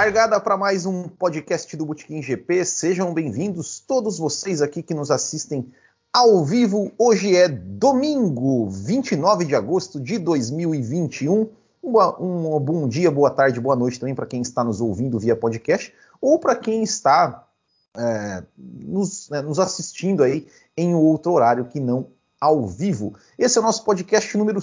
Largada para mais um podcast do Botequim GP. Sejam bem-vindos todos vocês aqui que nos assistem ao vivo. Hoje é domingo, 29 de agosto de 2021. Um, um bom dia, boa tarde, boa noite também para quem está nos ouvindo via podcast ou para quem está é, nos, né, nos assistindo aí em outro horário que não ao vivo. Esse é o nosso podcast número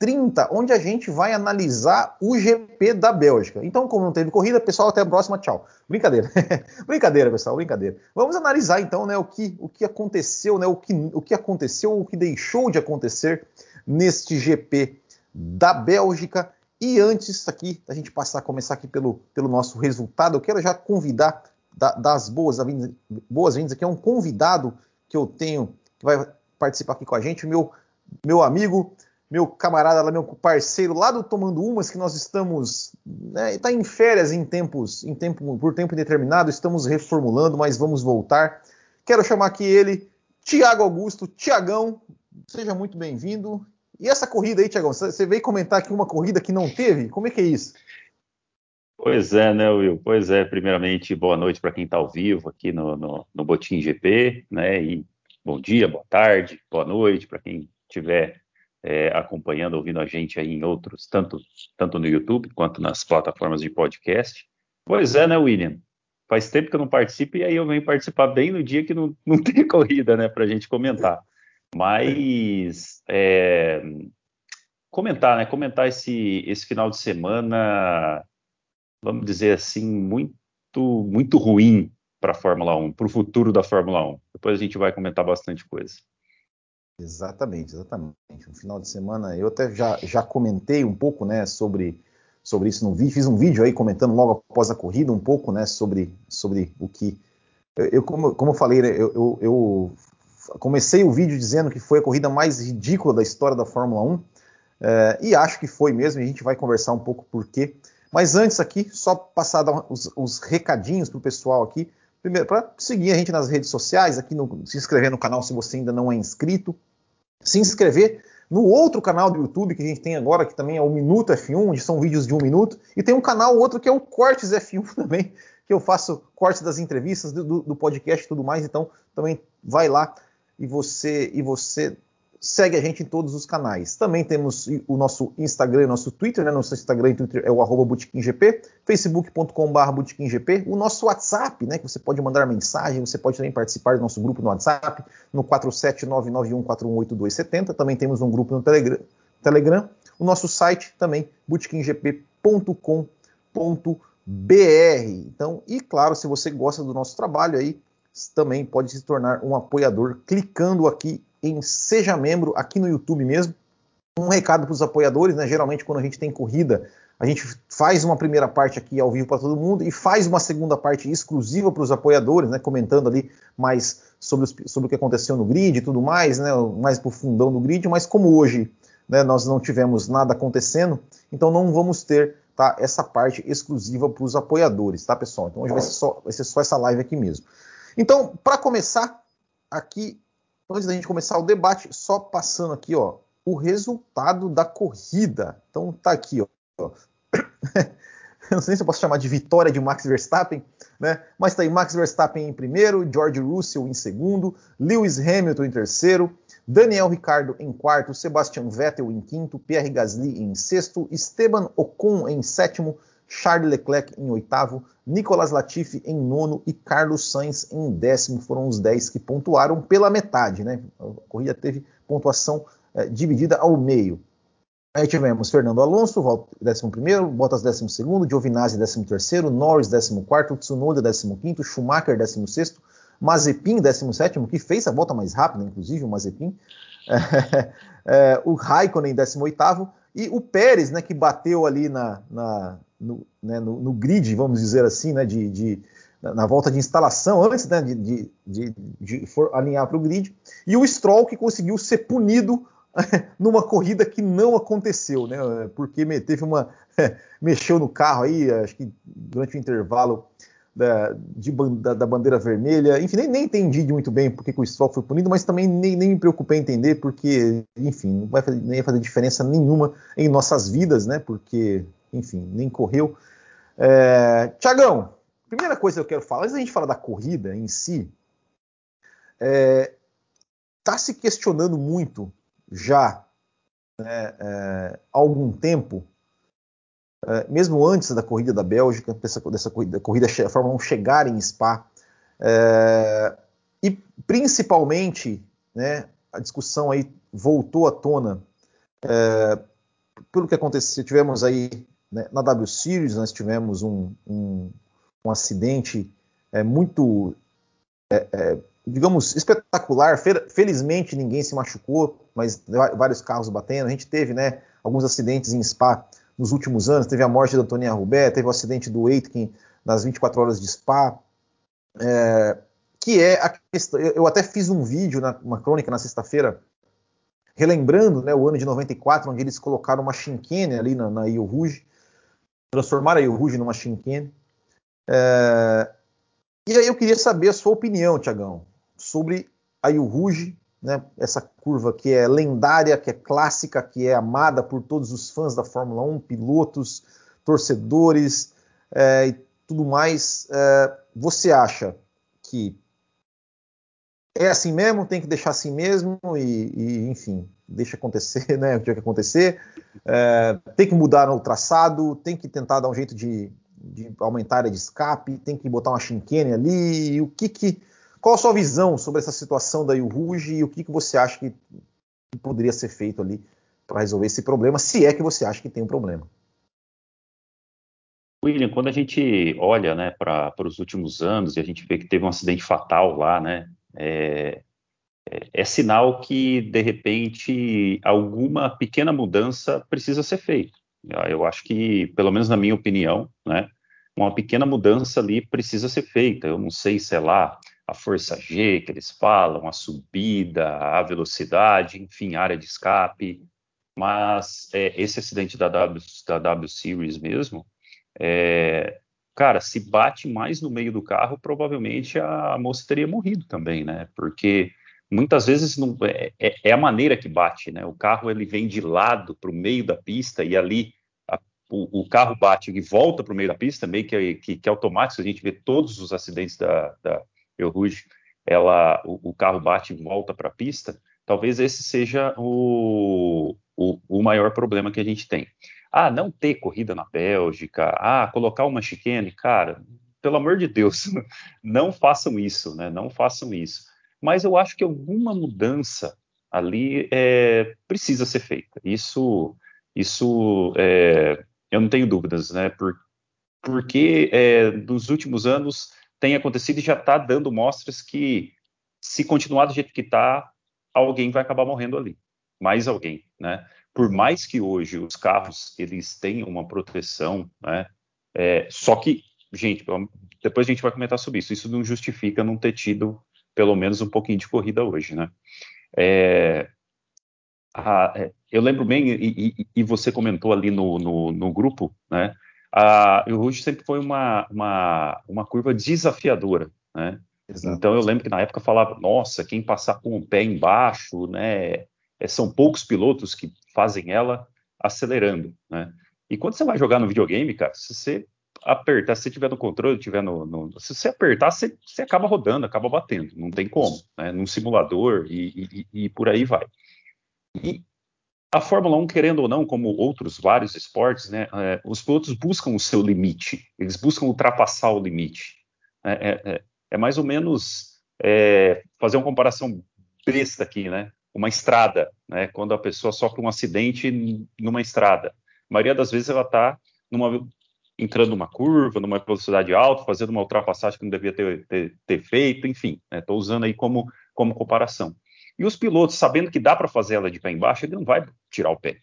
130, onde a gente vai analisar o GP da Bélgica. Então, como não teve corrida, pessoal, até a próxima, tchau. Brincadeira. brincadeira, pessoal, brincadeira. Vamos analisar então, né, o que, o que aconteceu, né, o que, o que aconteceu, o que deixou de acontecer neste GP da Bélgica. E antes aqui, da gente passar, começar aqui pelo, pelo nosso resultado, eu quero já convidar, da, das boas-vindas boas aqui, é um convidado que eu tenho, que vai participar aqui com a gente, meu, meu amigo, meu camarada, meu parceiro lá do Tomando Umas, que nós estamos, né, está em férias em tempos, em tempo, por tempo indeterminado, estamos reformulando, mas vamos voltar. Quero chamar aqui ele, Tiago Augusto, Tiagão, seja muito bem-vindo. E essa corrida aí, Tiagão, você veio comentar aqui uma corrida que não teve? Como é que é isso? Pois é, né, Will? Pois é, primeiramente, boa noite para quem está ao vivo aqui no, no, no Botim GP, né? E bom dia, boa tarde, boa noite para quem estiver é, acompanhando, ouvindo a gente aí em outros, tanto, tanto no YouTube quanto nas plataformas de podcast. Pois é, né, William? Faz tempo que eu não participo e aí eu venho participar bem no dia que não, não tem corrida, né, para a gente comentar. Mas é, comentar, né? Comentar esse, esse final de semana, vamos dizer assim, muito muito ruim para a Fórmula 1, para o futuro da Fórmula 1. Depois a gente vai comentar bastante coisa. Exatamente, exatamente. No final de semana, eu até já, já comentei um pouco né, sobre, sobre isso no vídeo, fiz um vídeo aí comentando logo após a corrida um pouco né, sobre, sobre o que. Eu, como, como eu falei, né, eu, eu, eu, comecei o vídeo dizendo que foi a corrida mais ridícula da história da Fórmula 1, é, e acho que foi mesmo, e a gente vai conversar um pouco por quê. Mas antes aqui, só passar os, os recadinhos para o pessoal aqui. Primeiro, para seguir a gente nas redes sociais, aqui no, se inscrever no canal se você ainda não é inscrito, se inscrever no outro canal do YouTube que a gente tem agora, que também é o Minuto F1, onde são vídeos de um minuto, e tem um canal outro que é o Cortes F1 também, que eu faço cortes das entrevistas, do, do podcast e tudo mais, então também vai lá e você e você segue a gente em todos os canais. Também temos o nosso Instagram e nosso Twitter, né? Nosso Instagram e Twitter é o arroba botequimgp, facebook.com.br o nosso WhatsApp, né? Que você pode mandar mensagem, você pode também participar do nosso grupo no WhatsApp, no 47991418270. Também temos um grupo no Telegram, Telegram. O nosso site também, botequimgp.com.br. Então, e claro, se você gosta do nosso trabalho aí, também pode se tornar um apoiador clicando aqui em Seja Membro aqui no YouTube mesmo. Um recado para os apoiadores, né? Geralmente, quando a gente tem corrida, a gente faz uma primeira parte aqui ao vivo para todo mundo e faz uma segunda parte exclusiva para os apoiadores, né? Comentando ali mais sobre, os, sobre o que aconteceu no grid e tudo mais, né? Mais pro fundão do grid, mas como hoje né, nós não tivemos nada acontecendo, então não vamos ter tá, essa parte exclusiva para os apoiadores, tá, pessoal? Então hoje vai ser, só, vai ser só essa live aqui mesmo. Então, para começar, aqui antes da gente começar o debate, só passando aqui, ó, o resultado da corrida. Então tá aqui, ó. não sei se eu posso chamar de vitória de Max Verstappen, né? Mas tá aí Max Verstappen em primeiro, George Russell em segundo, Lewis Hamilton em terceiro, Daniel Ricardo em quarto, Sebastian Vettel em quinto, Pierre Gasly em sexto, Esteban Ocon em sétimo, Charles Leclerc em oitavo, Nicolas Latifi em nono e Carlos Sainz em décimo. Foram os dez que pontuaram pela metade, né? A corrida teve pontuação é, dividida ao meio. Aí tivemos Fernando Alonso, 11, Bottas 12, Giovinazzi 13, Norris 14, Tsunoda 15, Schumacher 16, Mazepin 17, que fez a volta mais rápida, inclusive, o Mazepin, é, é, o Raikkonen 18 e o Pérez, né, que bateu ali na, na no, né, no, no, grid, vamos dizer assim, né, de, de na volta de instalação, antes né, de, de, de, for alinhar para o grid, e o Stroll que conseguiu ser punido numa corrida que não aconteceu, né, porque teve uma mexeu no carro aí, acho que durante o intervalo da, de, da, da, bandeira vermelha. Enfim, nem, nem entendi muito bem porque o Stroll foi punido, mas também nem, nem me preocupei em entender, porque, enfim, não vai fazer, nem fazer diferença nenhuma em nossas vidas, né? Porque, enfim, nem correu. É, Tiagão, primeira coisa que eu quero falar, antes da gente falar da corrida em si, é, tá se questionando muito já né, é, há algum tempo, é, mesmo antes da corrida da Bélgica, dessa, dessa corrida, corrida a Fórmula 1 chegar em Spa, é, e principalmente né, a discussão aí voltou à tona é, pelo que aconteceu, tivemos aí né, na W Series, nós tivemos um, um, um acidente é, muito, é, é, digamos, espetacular. Felizmente ninguém se machucou, mas vários carros batendo. A gente teve né, alguns acidentes em Spa nos últimos anos. Teve a morte da Antonia Rubé, teve o acidente do Aitken nas 24 horas de Spa. É, que é a questão. Eu até fiz um vídeo, na, uma crônica na sexta-feira, relembrando né, o ano de 94, onde eles colocaram uma chinquene ali na, na Io Rouge, transformaram a Io Rouge numa chinquene. É, e aí eu queria saber a sua opinião, Tiagão, sobre a Io Rouge, né, essa curva que é lendária, que é clássica, que é amada por todos os fãs da Fórmula 1, pilotos, torcedores é, e tudo mais. É, você acha que é assim mesmo, tem que deixar assim mesmo e, e enfim, deixa acontecer, né? O que que acontecer. É, tem que mudar o traçado, tem que tentar dar um jeito de, de aumentar a área de escape, tem que botar uma chinquene ali. o que que, qual a sua visão sobre essa situação da Rouge e o que que você acha que, que poderia ser feito ali para resolver esse problema, se é que você acha que tem um problema? William, quando a gente olha né, para os últimos anos e a gente vê que teve um acidente fatal lá, né, é, é, é sinal que, de repente, alguma pequena mudança precisa ser feita. Eu acho que, pelo menos na minha opinião, né, uma pequena mudança ali precisa ser feita. Eu não sei, sei lá, a força G que eles falam, a subida, a velocidade, enfim, área de escape. Mas é, esse acidente da W, da w Series mesmo, é, cara, se bate mais no meio do carro, provavelmente a moça teria morrido também, né? Porque muitas vezes não, é, é, é a maneira que bate, né? O carro ele vem de lado para o meio da pista e ali a, o, o, carro bate e volta para o meio da pista, meio que, que, que, automático. A gente vê todos os acidentes da, da Rouge, ela, o, o carro bate e volta para a pista. Talvez esse seja o, o, o maior problema que a gente tem. Ah, não ter corrida na Bélgica, ah, colocar uma chicane, cara, pelo amor de Deus, não façam isso, né? Não façam isso. Mas eu acho que alguma mudança ali é, precisa ser feita. Isso, isso é, eu não tenho dúvidas, né? Por, porque é, nos últimos anos tem acontecido e já está dando mostras que se continuar do jeito que está, alguém vai acabar morrendo ali, mais alguém, né? Por mais que hoje os carros eles tenham uma proteção, né? É, só que, gente, depois a gente vai comentar sobre isso. Isso não justifica não ter tido pelo menos um pouquinho de corrida hoje, né? É, a, é, eu lembro bem, e, e, e, você comentou ali no, no, no grupo, né? A, o Ruge sempre foi uma, uma, uma curva desafiadora, né? Exato. Então eu lembro que na época falava, nossa, quem passar com o pé embaixo, né? É, são poucos pilotos que fazem ela acelerando, né? E quando você vai jogar no videogame, cara, se você apertar, se você tiver no controle, tiver no, no se você apertar, você, você, acaba rodando, acaba batendo, não tem como, né? Num simulador e, e, e por aí vai. E a Fórmula 1, querendo ou não, como outros vários esportes, né, é, os pilotos buscam o seu limite, eles buscam ultrapassar o limite. É, é, é, é mais ou menos é, fazer uma comparação besta aqui, né? Uma estrada, né? Quando a pessoa sofre um acidente numa estrada, a maioria das vezes ela está entrando numa curva, numa velocidade alta, fazendo uma ultrapassagem que não devia ter, ter, ter feito, enfim, estou né? usando aí como, como comparação. E os pilotos, sabendo que dá para fazer ela de pé embaixo, ele não vai tirar o pé.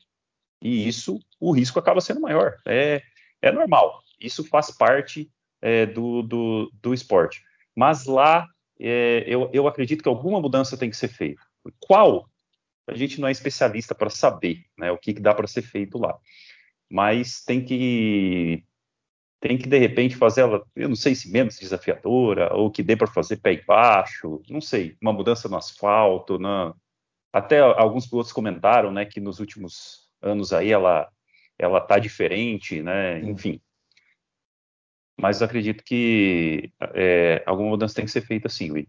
E isso, o risco acaba sendo maior. É, é normal. Isso faz parte é, do, do, do esporte. Mas lá, é, eu, eu acredito que alguma mudança tem que ser feita. Qual? A gente não é especialista para saber né, o que, que dá para ser feito lá. Mas tem que tem que de repente fazer ela, eu não sei se menos desafiadora, ou que dê para fazer pé embaixo, não sei, uma mudança no asfalto, na... até alguns pilotos comentaram, né, que nos últimos anos aí ela ela tá diferente, né, enfim. mas acredito que é, alguma mudança tem que ser feita sim, Will.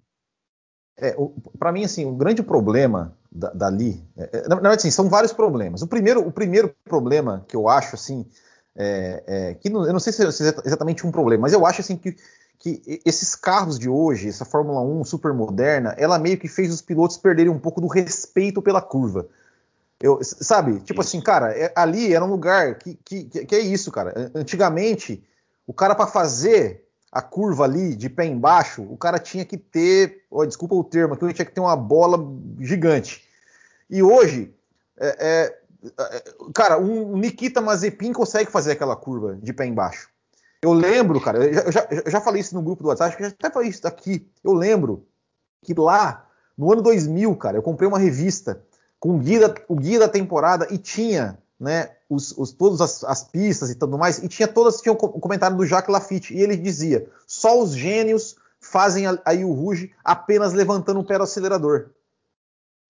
É, para mim, assim, o grande problema da, dali, é, é, na, verdade, assim, são vários problemas. O primeiro, o primeiro problema que eu acho, assim, é, é, que não, eu não sei se é exatamente um problema, mas eu acho, assim, que, que esses carros de hoje, essa Fórmula 1 super moderna, ela meio que fez os pilotos perderem um pouco do respeito pela curva. Eu, sabe, tipo assim, cara, é, ali era um lugar que, que, que é isso, cara. Antigamente, o cara para fazer a curva ali de pé embaixo, o cara tinha que ter, oh, desculpa o termo, aqui tinha que ter uma bola gigante. E hoje, é, é, é, cara, um Nikita Mazepin consegue fazer aquela curva de pé embaixo. Eu lembro, cara, eu já, eu já falei isso no grupo do WhatsApp, que já até falei isso aqui. Eu lembro que lá, no ano 2000, cara, eu comprei uma revista com o guia, o guia da temporada e tinha né, os, os, todas as, as, pistas e tudo mais, e tinha todas, tinha o comentário do Jacques Lafitte, e ele dizia: só os gênios fazem a, a Rouge apenas levantando o pé do acelerador.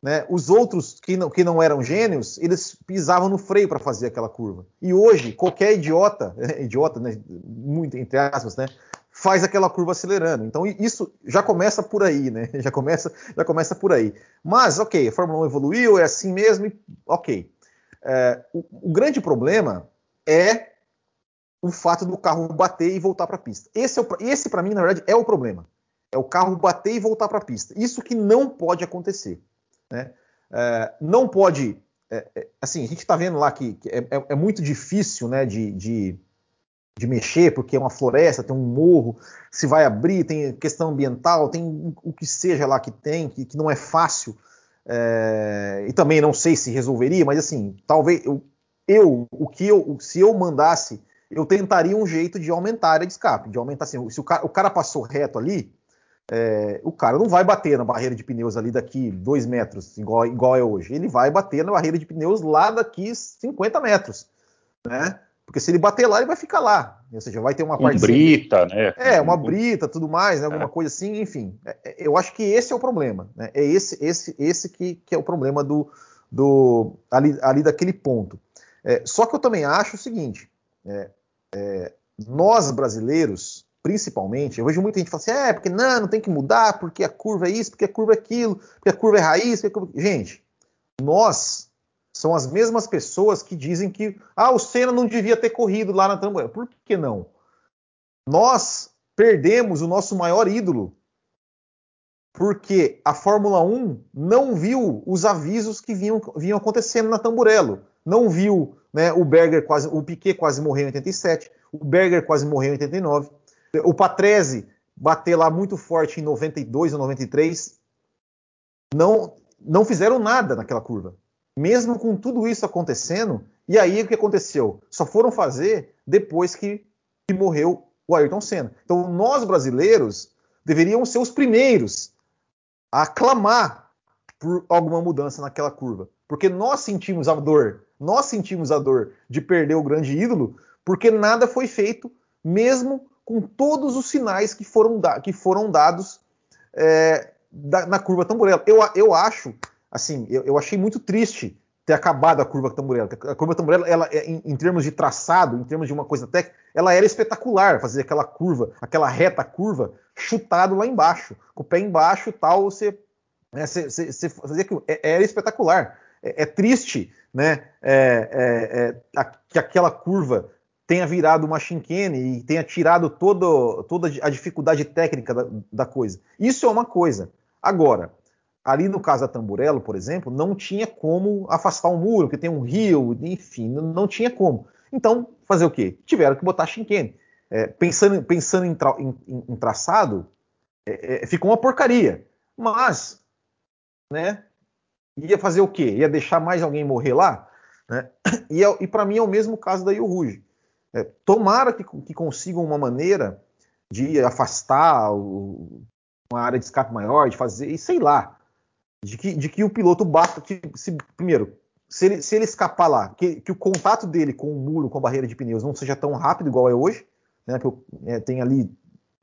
Né? Os outros que não, que não eram gênios, eles pisavam no freio para fazer aquela curva. E hoje, qualquer idiota, idiota, né, muito entre aspas, né, faz aquela curva acelerando. Então isso já começa por aí, né? Já começa, já começa por aí. Mas, ok, a Fórmula 1 evoluiu, é assim mesmo, e, ok. É, o, o, grande problema é o fato do carro bater e voltar para a pista. Esse, é esse para mim, na verdade, é o problema. É o carro bater e voltar para a pista. Isso que não pode acontecer. Né? É, não pode. É, é assim, a gente está vendo lá que, que é, é, é, muito difícil né, de, de, de, mexer, porque é uma floresta, tem um morro, se vai abrir, tem questão ambiental, tem o que seja lá que tem, que, que não é fácil é, e também não sei se resolveria, mas assim, talvez eu, eu, o que eu, se eu mandasse, eu tentaria um jeito de aumentar a área de escape, de aumentar assim, se o cara, o cara passou reto ali, é, o cara não vai bater na barreira de pneus ali daqui 2 metros, igual, igual é hoje. Ele vai bater na barreira de pneus lá daqui 50 metros, né? Porque se ele bater lá, ele vai ficar lá. Ou seja, vai ter uma parte. brita, né? É, uma brita, tudo mais, né? alguma é. coisa assim, enfim. É, é, eu acho que esse é o problema. Né? É esse, esse, esse que, que é o problema do, do ali, ali daquele ponto. É, só que eu também acho o seguinte: é, é, nós brasileiros, principalmente, eu vejo muita gente falando assim, é, porque não, não tem que mudar, porque a curva é isso, porque a curva é aquilo, porque a curva é raiz. Curva... Gente, nós são as mesmas pessoas que dizem que ah, o Senna não devia ter corrido lá na Tamboré. Por que não? Nós perdemos o nosso maior ídolo porque a Fórmula 1 não viu os avisos que vinham, vinham acontecendo na Tamburello. Não viu né, o Berger quase, o Piquet quase morreu em 87, o Berger quase morreu em 89, o Patrese bater lá muito forte em 92 ou 93. Não, não fizeram nada naquela curva mesmo com tudo isso acontecendo. E aí o que aconteceu? Só foram fazer depois que, que morreu o Ayrton Senna. Então nós brasileiros deveríamos ser os primeiros a aclamar por alguma mudança naquela curva, porque nós sentimos a dor, nós sentimos a dor de perder o grande ídolo, porque nada foi feito, mesmo com todos os sinais que foram, da, que foram dados é, da, na curva tamborela. Eu, eu acho assim, eu, eu, achei muito triste ter acabado a curva Tamburello. A curva Tamburello, ela, é, em, em, termos de traçado, em termos de uma coisa técnica, ela era espetacular, fazer aquela curva, aquela reta curva, chutado lá embaixo, com o pé embaixo tal, você, né, você, você fazia aquilo. É, era espetacular. É, é triste, né, é, é, é a, que aquela curva tenha virado uma chinquene e tenha tirado todo, toda a dificuldade técnica da, da coisa. Isso é uma coisa. Agora, Ali no caso da Tamburello, por exemplo, não tinha como afastar um muro, porque tem um rio, enfim, não, tinha como. Então, fazer o quê? Tiveram que botar Shinken. É, pensando pensando em, tra em, em traçado, é, é, ficou uma porcaria. Mas, né, ia fazer o quê? Ia deixar mais alguém morrer lá? Né? E, é, e para mim é o mesmo caso da Rio É, tomara que, que consigam uma maneira de afastar o, uma área de escape maior, de fazer, e sei lá, de que, de que o piloto basta que, se, primeiro, se ele, se ele escapar lá, que, que, o contato dele com o muro, com a barreira de pneus, não seja tão rápido igual é hoje, né, que eu, é, tem ali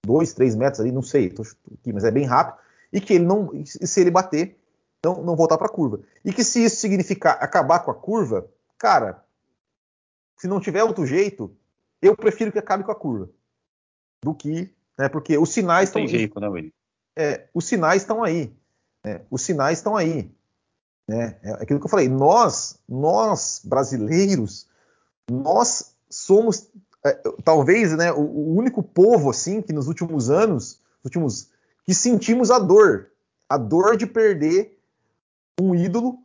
dois, três metros ali, não sei, tô, aqui, mas é bem rápido, e que ele não, se ele bater, não, não voltar para a curva. E que se isso significar acabar com a curva, cara, se não tiver outro jeito, eu prefiro que acabe com a curva. do que, né? Porque os sinais estão. Tem jeito, né, William? É, os sinais estão aí. Né? Os sinais estão aí. Né? É aquilo que eu falei. Nós, nós brasileiros, nós somos é, talvez, né, o, o, único povo assim que nos últimos anos, últimos, que sentimos a dor, a dor de perder um ídolo,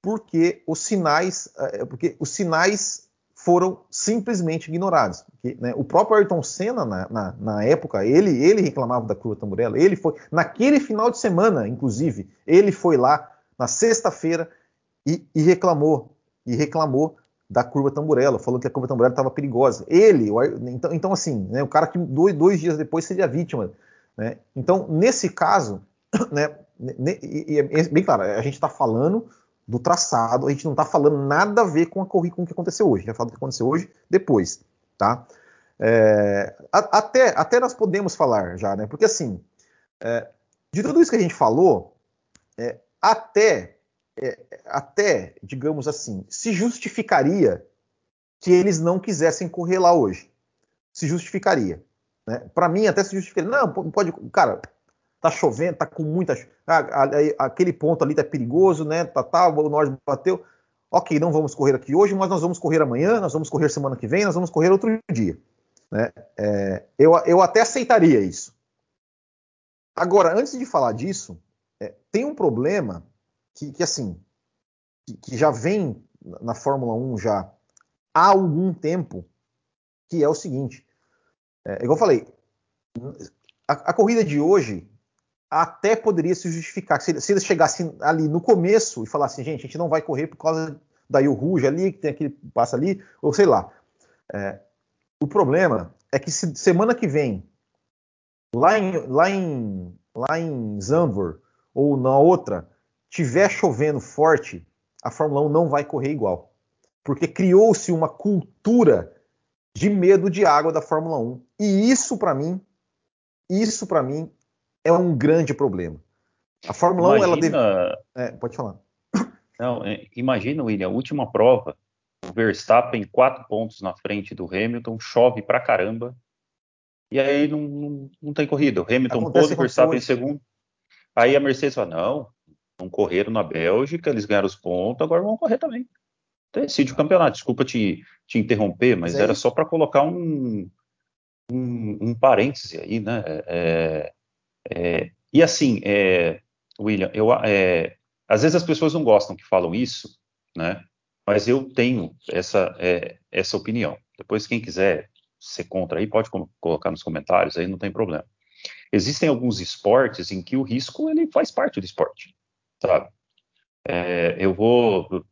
porque os sinais, é, porque os sinais foram simplesmente ignorados. Porque, né, o próprio Ayrton Senna, na, na, na, época, ele, ele reclamava da curva tamburela, ele foi, naquele final de semana, inclusive, ele foi lá na sexta-feira e, e, reclamou, e reclamou da curva tamburela, falou que a curva tamburela estava perigosa. Ele, o, então, então, assim, né, o cara que dois, dois dias depois seria vítima. Né? Então, nesse caso, né, e, e, é bem claro, a gente está falando do traçado, a gente não está falando nada a ver com, a corrida, com o que aconteceu hoje. A gente vai falar do que aconteceu hoje depois, tá? É, até, até nós podemos falar já, né? Porque assim, é, de tudo isso que a gente falou, é, até, é, até, digamos assim, se justificaria que eles não quisessem correr lá hoje. Se justificaria. Né? Para mim, até se justificaria. Não, pode. Cara, tá chovendo, tá com muita. Ah, aquele ponto ali tá perigoso, né? Tá, tá, o norte bateu. Ok, não vamos correr aqui hoje, mas nós vamos correr amanhã, nós vamos correr semana que vem, nós vamos correr outro dia. Né? É, eu, eu até aceitaria isso. Agora, antes de falar disso, é, tem um problema que, que assim, que, que, já vem na Fórmula 1 já há algum tempo, que é o seguinte. É, igual eu falei, a, a corrida de hoje até poderia se justificar. Se, se, eles chegassem ali no começo e falassem, gente, a gente não vai correr por causa da Rio Rouge ali, que tem aquele passa ali, ou sei lá. É, o problema é que se, semana que vem, lá em, lá em, lá em Zandvoort, ou na outra, tiver chovendo forte, a Fórmula 1 não vai correr igual. Porque criou-se uma cultura de medo de água da Fórmula 1. E isso, para mim, isso para mim é um grande problema. A Fórmula imagina... 1, ela deve. É, pode falar. Não, é, imagina, William, a última prova, o Verstappen quatro pontos na frente do Hamilton, chove pra caramba, e aí não, não, não tem corrida. O Hamilton pôs o Verstappen em segundo. Aí a Mercedes fala: não, não correram na Bélgica, eles ganharam os pontos, agora vão correr também. Decide o campeonato. Desculpa te, te interromper, mas, mas era só para colocar um, um, um parêntese aí, né? É, é, e assim, é, William, eu, é, às vezes as pessoas não gostam que falam isso, né? Mas eu tenho essa, é, essa opinião. Depois, quem quiser ser contra aí, pode colocar nos comentários, aí não tem problema. Existem alguns esportes em que o risco ele faz parte do esporte, sabe? É, eu vou,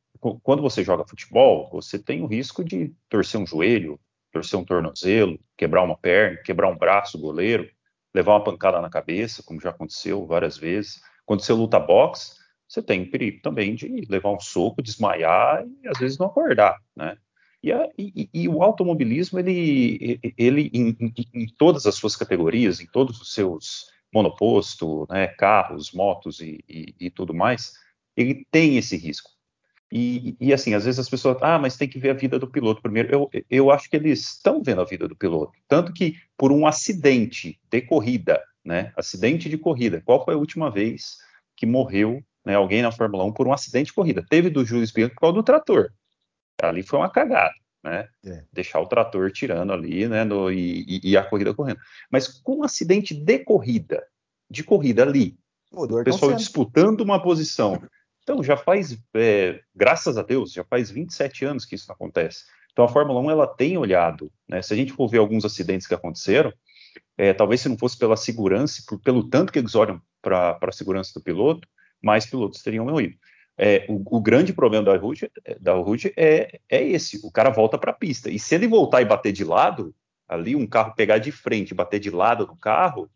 quando você joga futebol, você tem o risco de torcer um joelho, torcer um tornozelo, quebrar uma perna, quebrar um braço, goleiro levar uma pancada na cabeça, como já aconteceu várias vezes. Quando você luta boxe, você tem perigo também de levar um soco, desmaiar e às vezes não acordar, né? E, a, e, e o automobilismo, ele, ele em, em, em, todas as suas categorias, em todos os seus monoposto, né, carros, motos e, e tudo mais, ele tem esse risco. E, e, assim, às vezes as pessoas, ah, mas tem que ver a vida do piloto primeiro. Eu, eu acho que eles estão vendo a vida do piloto. Tanto que por um acidente de corrida, né? Acidente de corrida. Qual foi a última vez que morreu né, alguém na Fórmula 1 por um acidente de corrida? Teve do Jules Bianchi por causa do trator. Ali foi uma cagada, né? É. Deixar o trator tirando ali, né? No, e, e, a corrida correndo. Mas com um acidente de corrida, de corrida ali, o pessoal disputando uma posição então, já faz, é, graças a Deus, já faz 27 anos que isso não acontece. Então, a Fórmula 1 ela tem olhado, né, se a gente for ver alguns acidentes que aconteceram, é, talvez se não fosse pela segurança, por, pelo tanto que eles olham para a segurança do piloto, mais pilotos teriam morrido. É, o, o, grande problema da Ruge, da Ruge é, é esse: o cara volta para a pista. E se ele voltar e bater de lado, ali, um carro pegar de frente bater de lado no carro,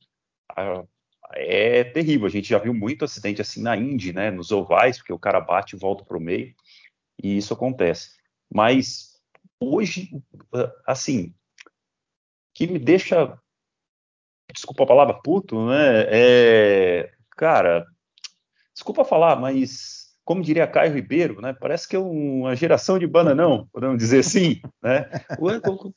a, é terrível. A gente já viu muito acidente assim na Indy, né, nos ovais, porque o cara bate e volta para o meio, e isso acontece. Mas hoje, assim, que me deixa, desculpa a palavra puto, né, é, cara, desculpa falar, mas como diria Caio Ribeiro, né? Parece que é uma geração de bananão, podemos dizer assim, né?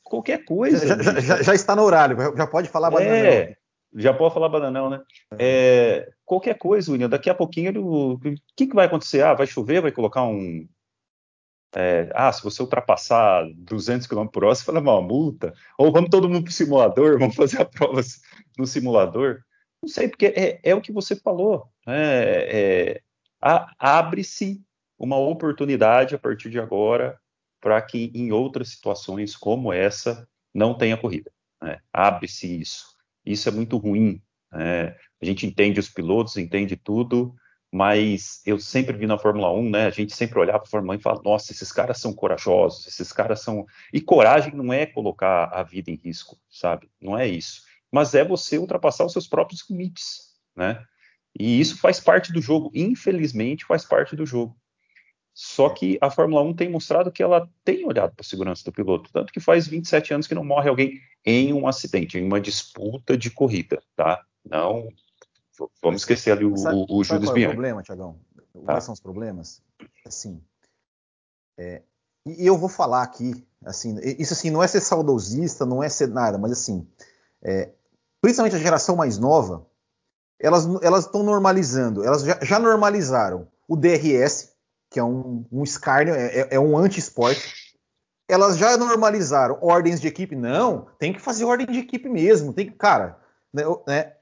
Qualquer coisa. Já, já, já, está no horário, já pode falar bananão. É, já pode falar bananão, né? É, qualquer coisa, William, daqui a pouquinho, o que, que vai acontecer? Ah, vai chover, vai colocar um. É, ah, se você ultrapassar 200 km por hora, você vai levar uma multa. Ou vamos todo mundo para o simulador, vamos fazer a prova no simulador. Não sei, porque é, é o que você falou. Né? É, abre-se uma oportunidade a partir de agora para que em outras situações como essa não tenha corrida. Né? Abre-se isso. Isso é muito ruim. Né? A gente entende os pilotos, entende tudo, mas eu sempre vi na Fórmula 1, né? A gente sempre olhava para a Fórmula 1 e falava, nossa, esses caras são corajosos, esses caras são. E coragem não é colocar a vida em risco, sabe? Não é isso. Mas é você ultrapassar os seus próprios limites, né? E isso faz parte do jogo, infelizmente faz parte do jogo. Só que a Fórmula 1 tem mostrado que ela tem olhado para a segurança do piloto, tanto que faz 27 anos que não morre alguém em um acidente, em uma disputa de corrida, tá? Não, vamos esquecer ali o, sabe, o, o Júlio Qual é o problema, Tiagão? Tá. Quais são os problemas? Assim, é, e eu vou falar aqui, assim, isso assim não é ser saudosista, não é ser nada, mas assim, é, principalmente a geração mais nova, elas elas estão normalizando, elas já, já, normalizaram o DRS, que é um, um escárnio, é, é, é um anti-esporte. Elas já normalizaram ordens de equipe, não, tem que fazer ordem de equipe mesmo, tem que, cara, né, né,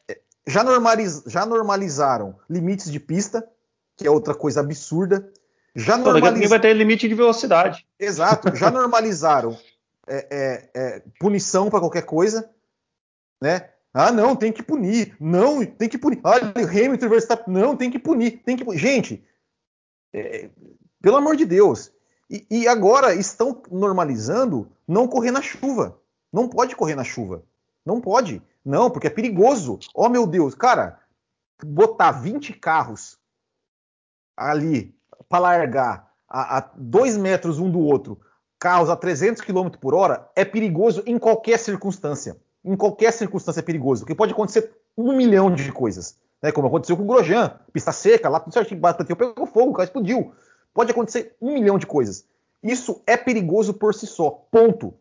já, normaliz, já normalizaram limites de pista, que é outra coisa absurda. Já normalizaram. vai ter limite de velocidade. Exato, já normalizaram é, é, é, punição para qualquer coisa, né? Ah, não, tem que punir. Não, tem que punir. Olha, Hamilton Verstappen, não, tem que punir. Tem que punir. Gente, é, pelo amor de Deus. E, e, agora estão normalizando não correr na chuva. Não pode correr na chuva. Não pode. Não, porque é perigoso. Oh, meu Deus. Cara, botar 20 carros ali para largar a, a dois metros um do outro, carros a 300 km por hora, é perigoso em qualquer circunstância em qualquer circunstância é perigoso, porque pode acontecer um milhão de coisas, né? Como aconteceu com o Grosjean, pista seca, lá tudo certinho, bateu, pegou fogo, o carro explodiu. Pode acontecer um milhão de coisas. Isso é perigoso por si só, ponto.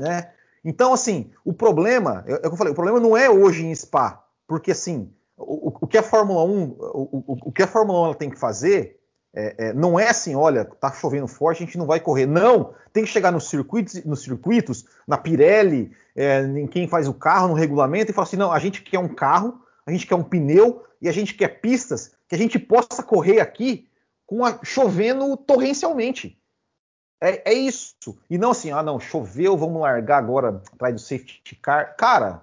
Né? Então, assim, o problema, é o que eu falei, o problema não é hoje em Spa, porque assim, o, o que a Fórmula 1, o, o, o que a Fórmula 1 tem que fazer é, é, não é assim, olha, tá chovendo forte, a gente não vai correr. Não, tem que chegar nos circuitos, nos circuitos na Pirelli, é, em quem faz o carro, no regulamento, e falar assim: não, a gente quer um carro, a gente quer um pneu e a gente quer pistas que a gente possa correr aqui com a, chovendo torrencialmente. É, é, isso. E não assim, ah, não, choveu, vamos largar agora atrás do safety car. Cara,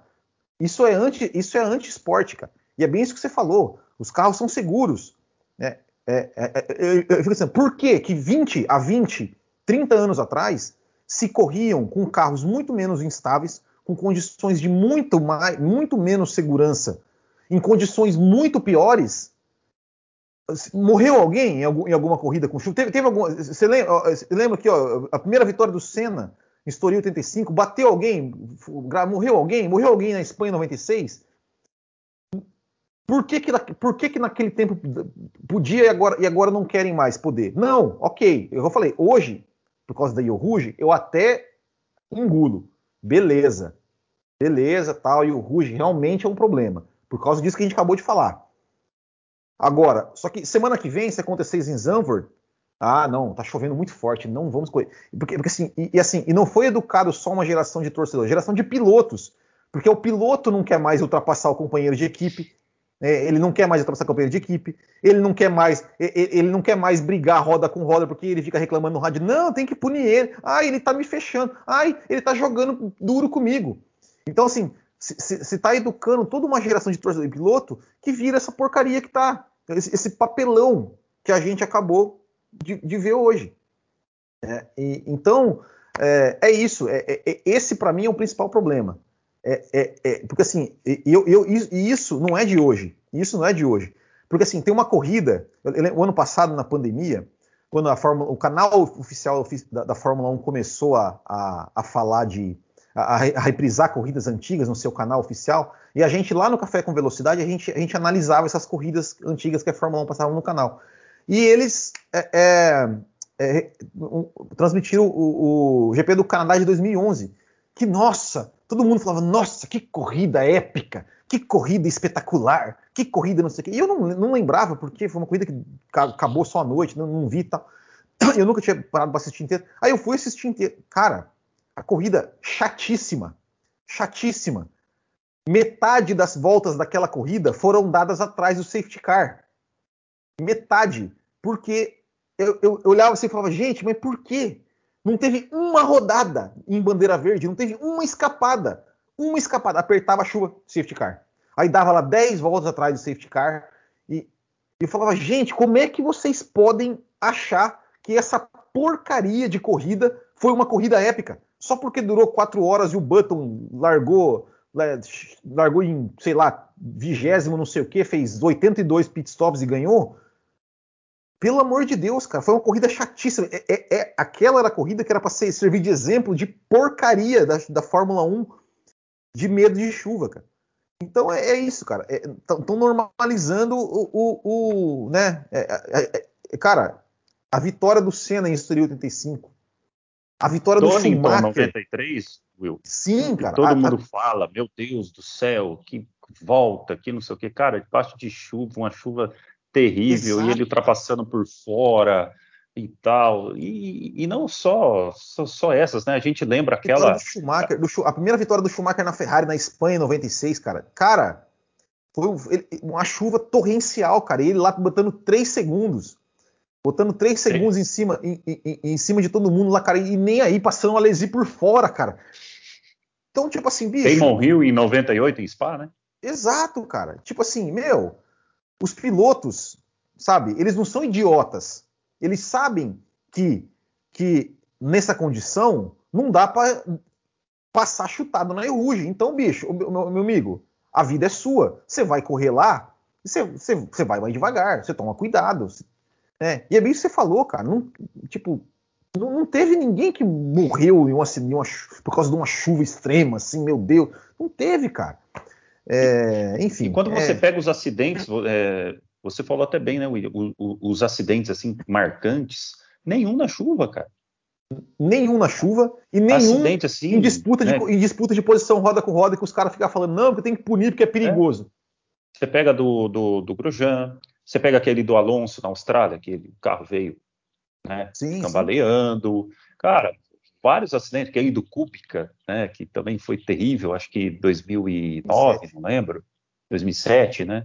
isso é anti, isso é anti-esporte, cara. E é bem isso que você falou. Os carros são seguros. Né? É, é, é, eu, eu fico assim, por que que 20 a 20, 30 anos atrás se corriam com carros muito menos instáveis, com condições de muito, mais, muito menos segurança, em condições muito piores? Morreu alguém em, algum, em alguma corrida com chuva? Teve, teve alguma, você lembra, lembra aqui, ó, a primeira vitória do Senna em Estoril 85, bateu alguém, morreu alguém, morreu alguém na Espanha em 96? Por que, que, por que, que naquele tempo podia e agora, e agora não querem mais poder? Não, ok. Eu falei, hoje, por causa da Rouge, eu até engulo. Beleza. Beleza, tal, e o Rouge realmente é um problema. Por causa disso que a gente acabou de falar. Agora, só que semana que vem, se acontecer em Zandvoort, ah, não, tá chovendo muito forte, não vamos correr. Porque, porque assim, e, e, assim, e não foi educado só uma geração de torcedores, geração de pilotos. Porque o piloto não quer mais ultrapassar o companheiro de equipe, é, ele não quer mais ultrapassar companheiro de equipe, ele não quer mais, ele não quer mais brigar roda com roda porque ele fica reclamando no rádio. Não, tem que punir ele. Ai, ele tá me fechando. Ai, ele tá jogando duro comigo. Então, assim, se está educando toda uma geração de torcedor de piloto que vira essa porcaria que tá. Esse, esse papelão que a gente acabou de, de ver hoje. É, e, então, é, é isso. É, é, é esse, para mim, é o principal problema. É, porque assim, eu, eu, e isso não é de hoje. Isso não é de hoje. Porque assim, tem uma corrida. O ano passado, na pandemia, quando a Fórmula, o canal oficial da, da Fórmula 1 começou a, a, a falar de. A, a, reprisar corridas antigas no seu canal oficial, e a gente lá no Café com Velocidade, a gente, a gente analisava essas corridas antigas que a Fórmula 1 passava no canal. E eles é, é, é transmitiram o, o, GP do Canadá de 2011. Que, nossa, todo mundo falava, nossa, que corrida épica, que corrida espetacular, que corrida não sei o quê. E eu não, não lembrava, porque foi uma corrida que acabou só à noite, não, não vi e tal. Eu nunca tinha parado para assistir inteiro. Aí eu fui assistir inteiro. Cara, a corrida chatíssima, chatíssima. Metade das voltas daquela corrida foram dadas atrás do safety car. Metade. Porque eu, eu, eu olhava assim e falava, gente, mas por quê? Não teve uma rodada em bandeira verde, não teve uma escapada. Uma escapada. Apertava a chuva, safety car. Aí dava lá 10 voltas atrás do safety car. E eu falava, gente, como é que vocês podem achar que essa porcaria de corrida foi uma corrida épica? Só porque durou 4 horas e o Button largou largou em, sei lá, vigésimo, não sei o que, fez 82 pitstops e ganhou. Pelo amor de Deus, cara, foi uma corrida chatíssima. É, é, é aquela era a corrida que era para servir de exemplo de porcaria da, da Fórmula 1 de medo de chuva, cara. Então é, é isso, cara. Estão é, normalizando o, o, o né? É, é, cara, a vitória do Senna em Estoril 85, a vitória do Schumacher 93, Will. Sim, cara. todo a, mundo a... fala, meu Deus do céu, que volta, que não sei o que, cara, debaixo de chuva, uma chuva terrível, Exato. e ele ultrapassando por fora e tal. E, e não só, só, só essas, né? A gente lembra aquela. Do Schumacher, do, a primeira vitória do Schumacher na Ferrari na Espanha em 96, cara. Cara, foi uma chuva torrencial, cara. E ele lá botando 3 segundos. Botando 3 segundos em cima, em, em, em, cima de todo mundo lá, cara. E nem aí, passando a Alesi por fora, cara. Então, tipo assim, bicho. Damon Hill em 98 em Spa, né? Exato, cara. Tipo assim, meu, os pilotos, sabe, eles não são idiotas. Eles sabem que, que nessa condição não dá para passar chutado na enruge. Então, bicho, meu, meu, amigo, a vida é sua. Você vai correr lá, você, você, você vai mais devagar, você toma cuidado. Né? E é bem isso que você falou, cara. Não, tipo, não, não teve ninguém que morreu em uma, em uma, por causa de uma chuva extrema, assim, meu Deus. Não teve, cara. É, enfim. E quando você é... pega os acidentes, é, você falou até bem, né, William? O, o, os acidentes assim marcantes, nenhum na chuva, cara. Nenhum na chuva e nenhum Acidente, assim, em, disputa de, né? em disputa de posição roda com roda que os caras ficam falando, não, porque tem que punir porque é perigoso. É. Você pega do, do, do Grosjean, você pega aquele do Alonso na Austrália, que o carro veio né, sim, cambaleando. Sim. Cara, vários acidentes, que aí do Kubica, né, que também foi terrível, acho que 2009, 2007. não lembro, 2007, né?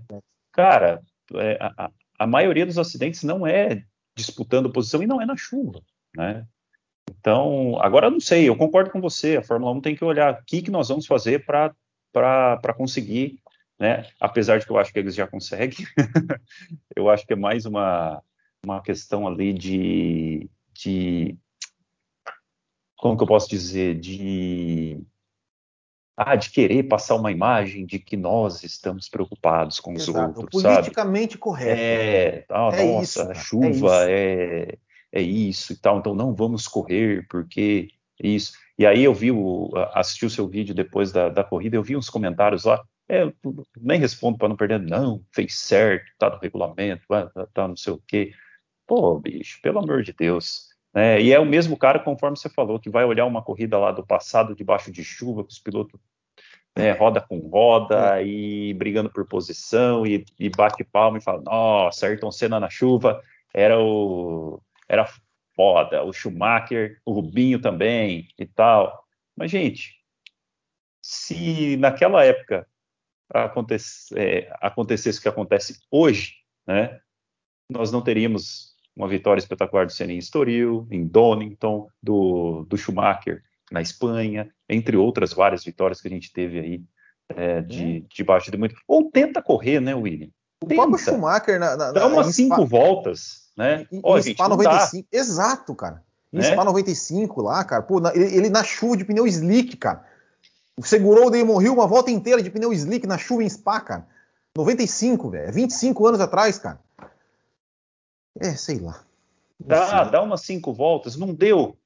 Cara, é, a, a, maioria dos acidentes não é disputando posição e não é na chuva, né? Então, agora eu não sei, eu concordo com você, a Fórmula 1 tem que olhar o que, que nós vamos fazer para conseguir, né? Apesar de que eu acho que eles já conseguem, eu acho que é mais uma, uma questão ali de, de como que eu posso dizer, de ah, de querer passar uma imagem de que nós estamos preocupados com os Exato. outros, politicamente sabe? correto. É, ah, é nossa, isso, a chuva é isso. é, é isso e tal, então não vamos correr porque isso. E aí eu vi, o, assisti o seu vídeo depois da, da corrida, eu vi uns comentários lá, é, nem respondo para não perder, não, fez certo, tá no regulamento, tá, tá não sei o quê. Pô, bicho, pelo amor de Deus. É, e é o mesmo cara, conforme você falou, que vai olhar uma corrida lá do passado debaixo de chuva, com os pilotos né, roda com roda é. e brigando por posição e, e, bate palma e fala: Nossa, Ayrton Senna na chuva era o era foda, o Schumacher, o Rubinho também e tal. Mas, gente, se naquela época acontece, é, acontecesse o que acontece hoje, né, nós não teríamos uma vitória espetacular do Senna em Estoril, em Donington, do, do Schumacher na Espanha, entre outras várias vitórias que a gente teve aí é, de, debaixo de muito. Ou tenta correr, né, William? O tenta. próprio Schumacher na, na, dá umas cinco Spa... voltas, né? Em, Ó, em gente, Spa 95, dá. exato, cara. Em né? Spa 95 lá, cara, pô, na, ele, ele, na chuva de pneu slick, cara. Segurou o Damon Hill uma volta inteira de pneu slick na chuva em Spa, cara. 95, velho. 25 anos atrás, cara. É, sei lá. Dá, dá umas cinco voltas, não deu.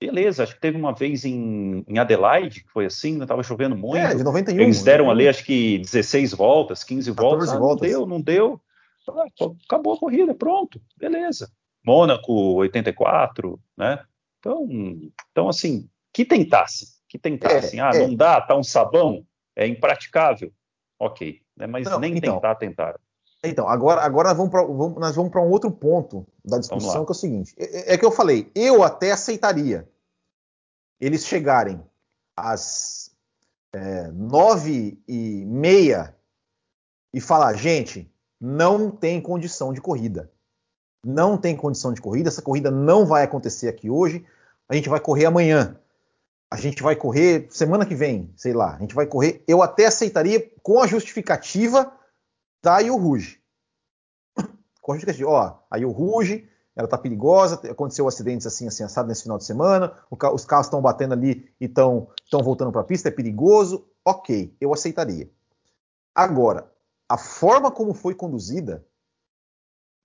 Beleza, acho que teve uma vez em, em Adelaide, que foi assim, não estava chovendo muito. É, de 91. Eles deram ali, acho que 16 voltas, 15 voltas. Ah, voltas. Não deu, não deu. Ah, acabou a corrida, pronto, beleza. Mônaco 84, né? Então, então assim, que tentasse, que tentassem. É, ah, é. não dá, tá um sabão, é impraticável. Ok, né? mas não, nem então, tentar, tentaram. Então, agora, agora nós vamos para um outro ponto da discussão, que é o seguinte: é, é, que eu falei, eu até aceitaria eles chegarem às é, nove e meia e falar, gente, não tem condição de corrida. Não tem condição de corrida, essa corrida não vai acontecer aqui hoje, a gente vai correr amanhã. A gente vai correr semana que vem, sei lá. A gente vai correr. Eu até aceitaria com a justificativa da Ruge. Com a justificativa, ó, a Ruge, ela tá perigosa, aconteceu acidentes assim, assim, assado nesse final de semana, os carros estão batendo ali e estão voltando para a pista, é perigoso. Ok, eu aceitaria. Agora, a forma como foi conduzida,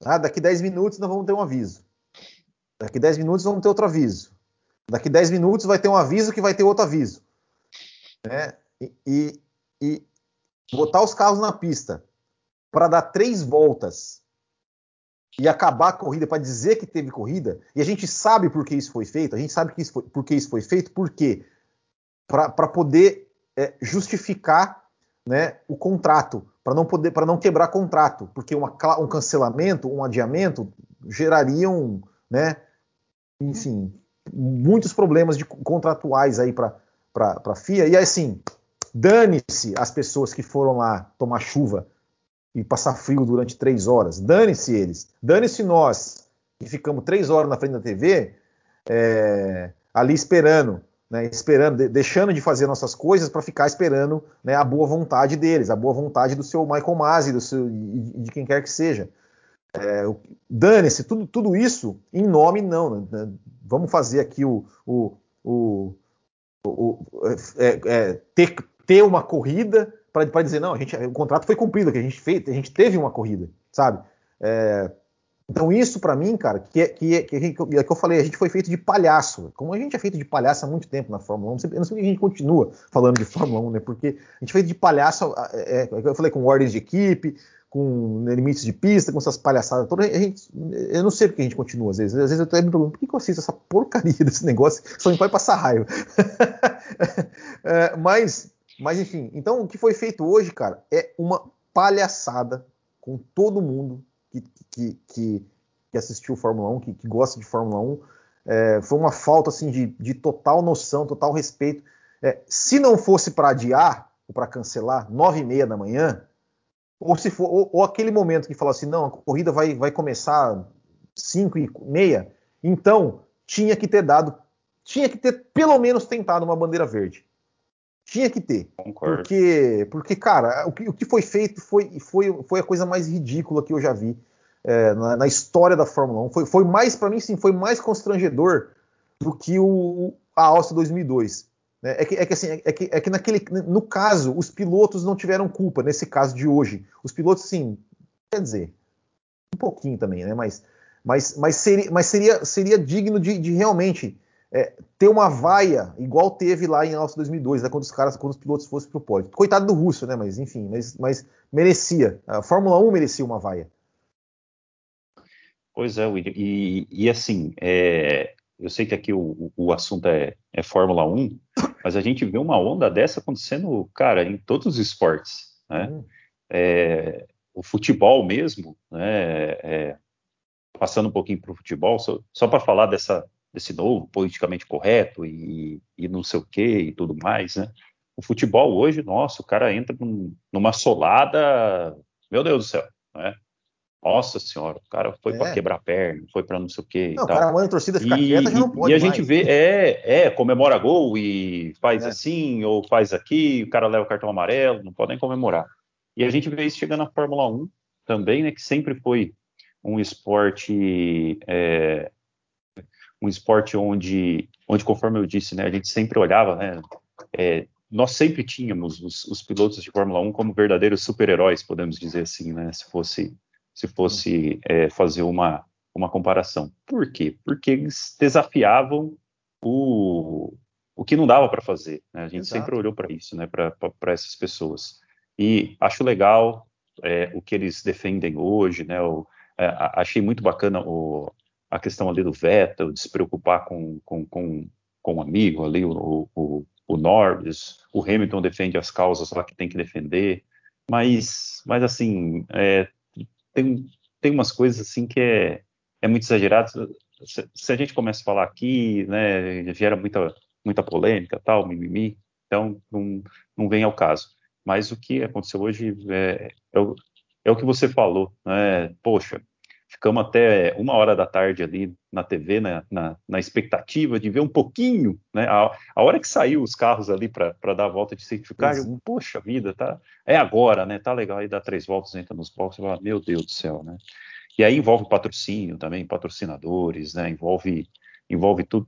ah, daqui 10 minutos nós vamos ter um aviso. Daqui 10 minutos vamos ter outro aviso. Daqui 10 minutos vai ter um aviso que vai ter outro aviso. Né? E, e, e botar os carros na pista para dar três voltas e acabar a corrida para dizer que teve corrida, e a gente sabe por que isso foi feito, a gente sabe que isso foi, por que isso foi feito, por quê? Para poder é, justificar né, o contrato, para não poder, para não quebrar contrato, porque uma, um cancelamento, um adiamento gerariam, né, enfim, muitos problemas de, contratuais aí para a FIA. E assim, dane-se as pessoas que foram lá tomar chuva e passar frio durante três horas. Dane-se eles. Dane-se nós que ficamos três horas na frente da TV é, ali esperando né, esperando, deixando de fazer nossas coisas para ficar esperando né, a boa vontade deles, a boa vontade do seu Michael Masi, do seu, de quem quer que seja. É, Dane-se, tudo, tudo isso em nome não. Né, vamos fazer aqui o, o, o, o é, é, ter, ter uma corrida para dizer não, a gente, o contrato foi cumprido, que a gente fez, a gente teve uma corrida, sabe? É, então, isso para mim, cara, que é, que, é, que, é, que, é eu falei, a gente foi feito de palhaço. Como a gente é feito de palhaço há muito tempo na Fórmula 1, eu não sei que a gente continua falando de Fórmula 1, né? Porque a gente é feito de palhaço, é, é, eu falei com ordens de equipe, com limites de pista, com essas palhaçadas todas. Gente, eu não sei porque a gente continua às vezes. Às vezes eu até me pergunto, por que, eu assisto essa porcaria desse negócio? Só me vai passar raiva. é, mas, mas, enfim, então o que foi feito hoje, cara, é uma palhaçada com todo mundo que, que, que, que assistiu Fórmula 1, que, que, gosta de Fórmula 1. É, foi uma falta assim, de, de total noção, total respeito. É, se não fosse para adiar ou para cancelar, nove e meia da manhã, ou se for, ou, ou, aquele momento que fala assim, não, a corrida vai, vai começar cinco e meia, então tinha que ter dado, tinha que ter pelo menos tentado uma bandeira verde. Tinha que ter. Concordo. Porque, porque cara, o que, o que foi feito foi, foi, foi a coisa mais ridícula que eu já vi é, na, na, história da Fórmula 1. Foi, foi mais, para mim, sim, foi mais constrangedor do que o, a Áustria 2002. É, é, que, é que assim, é que, é que naquele, no caso, os pilotos não tiveram culpa, nesse caso de hoje. Os pilotos, sim, quer dizer, um pouquinho também, né? Mas, mas, mas, seria, mas seria, seria digno de, de realmente é, ter uma vaia, igual teve lá em Alça 2002, né, quando os caras, quando os pilotos fossem pro pódio. Coitado do Russo, né? Mas enfim, mas, mas merecia. A Fórmula 1 merecia uma vaia. Pois é, William. E, e assim, é, eu sei que aqui o, o assunto é, é, Fórmula 1, mas a gente vê uma onda dessa acontecendo, cara, em todos os esportes. Né? Hum. É, o futebol mesmo, né? É, passando um pouquinho para o futebol, só, só para falar dessa desse novo politicamente correto e, e não sei o que e tudo mais, né? O futebol hoje, nossa, o cara entra num, numa solada, meu Deus do céu, né? Nossa senhora, o cara foi é. para quebrar a perna, foi para não sei o quê. Não, o cara manda a torcida ficar e, quieta, já não pode. E a mais. gente vê, é, é, comemora gol e faz é. assim, ou faz aqui, o cara leva o cartão amarelo, não podem comemorar. E a gente vê isso chegando na Fórmula 1 também, né? Que sempre foi um esporte é, um esporte onde, onde conforme eu disse, né, a gente sempre olhava, né, é, nós sempre tínhamos os, os, pilotos de Fórmula 1 como verdadeiros super-heróis, podemos dizer assim, né, se fosse, se fosse é, fazer uma, uma comparação. Por quê? Porque eles desafiavam o, o que não dava para fazer. Né? A gente Exato. sempre olhou para isso, né, para essas pessoas. E acho legal, é, o que eles defendem hoje, né? O, é, achei muito bacana o, a questão ali do Vettel, de se preocupar com, com, com, com um amigo ali, o, o, o Norris, o Hamilton defende as causas lá que tem que defender, mas, mas assim, é, tem, tem umas coisas assim que é, é muito exagerado. Se, se, a gente começa a falar aqui, né, gera muita, muita polêmica, tal, mimimi, então não, não vem ao caso. Mas o que aconteceu hoje é, é, o, é o que você falou, né? Poxa, ficamos até uma hora da tarde ali na TV, né, na, na, expectativa de ver um pouquinho, né? A, a hora que saiu os carros ali para dar a volta de certificar, eu, poxa vida, tá, é agora, né? Tá legal aí, dá três voltas, entra nos boxes, fala, meu Deus do céu, né? E aí envolve patrocínio também, patrocinadores, né? Envolve, envolve tudo.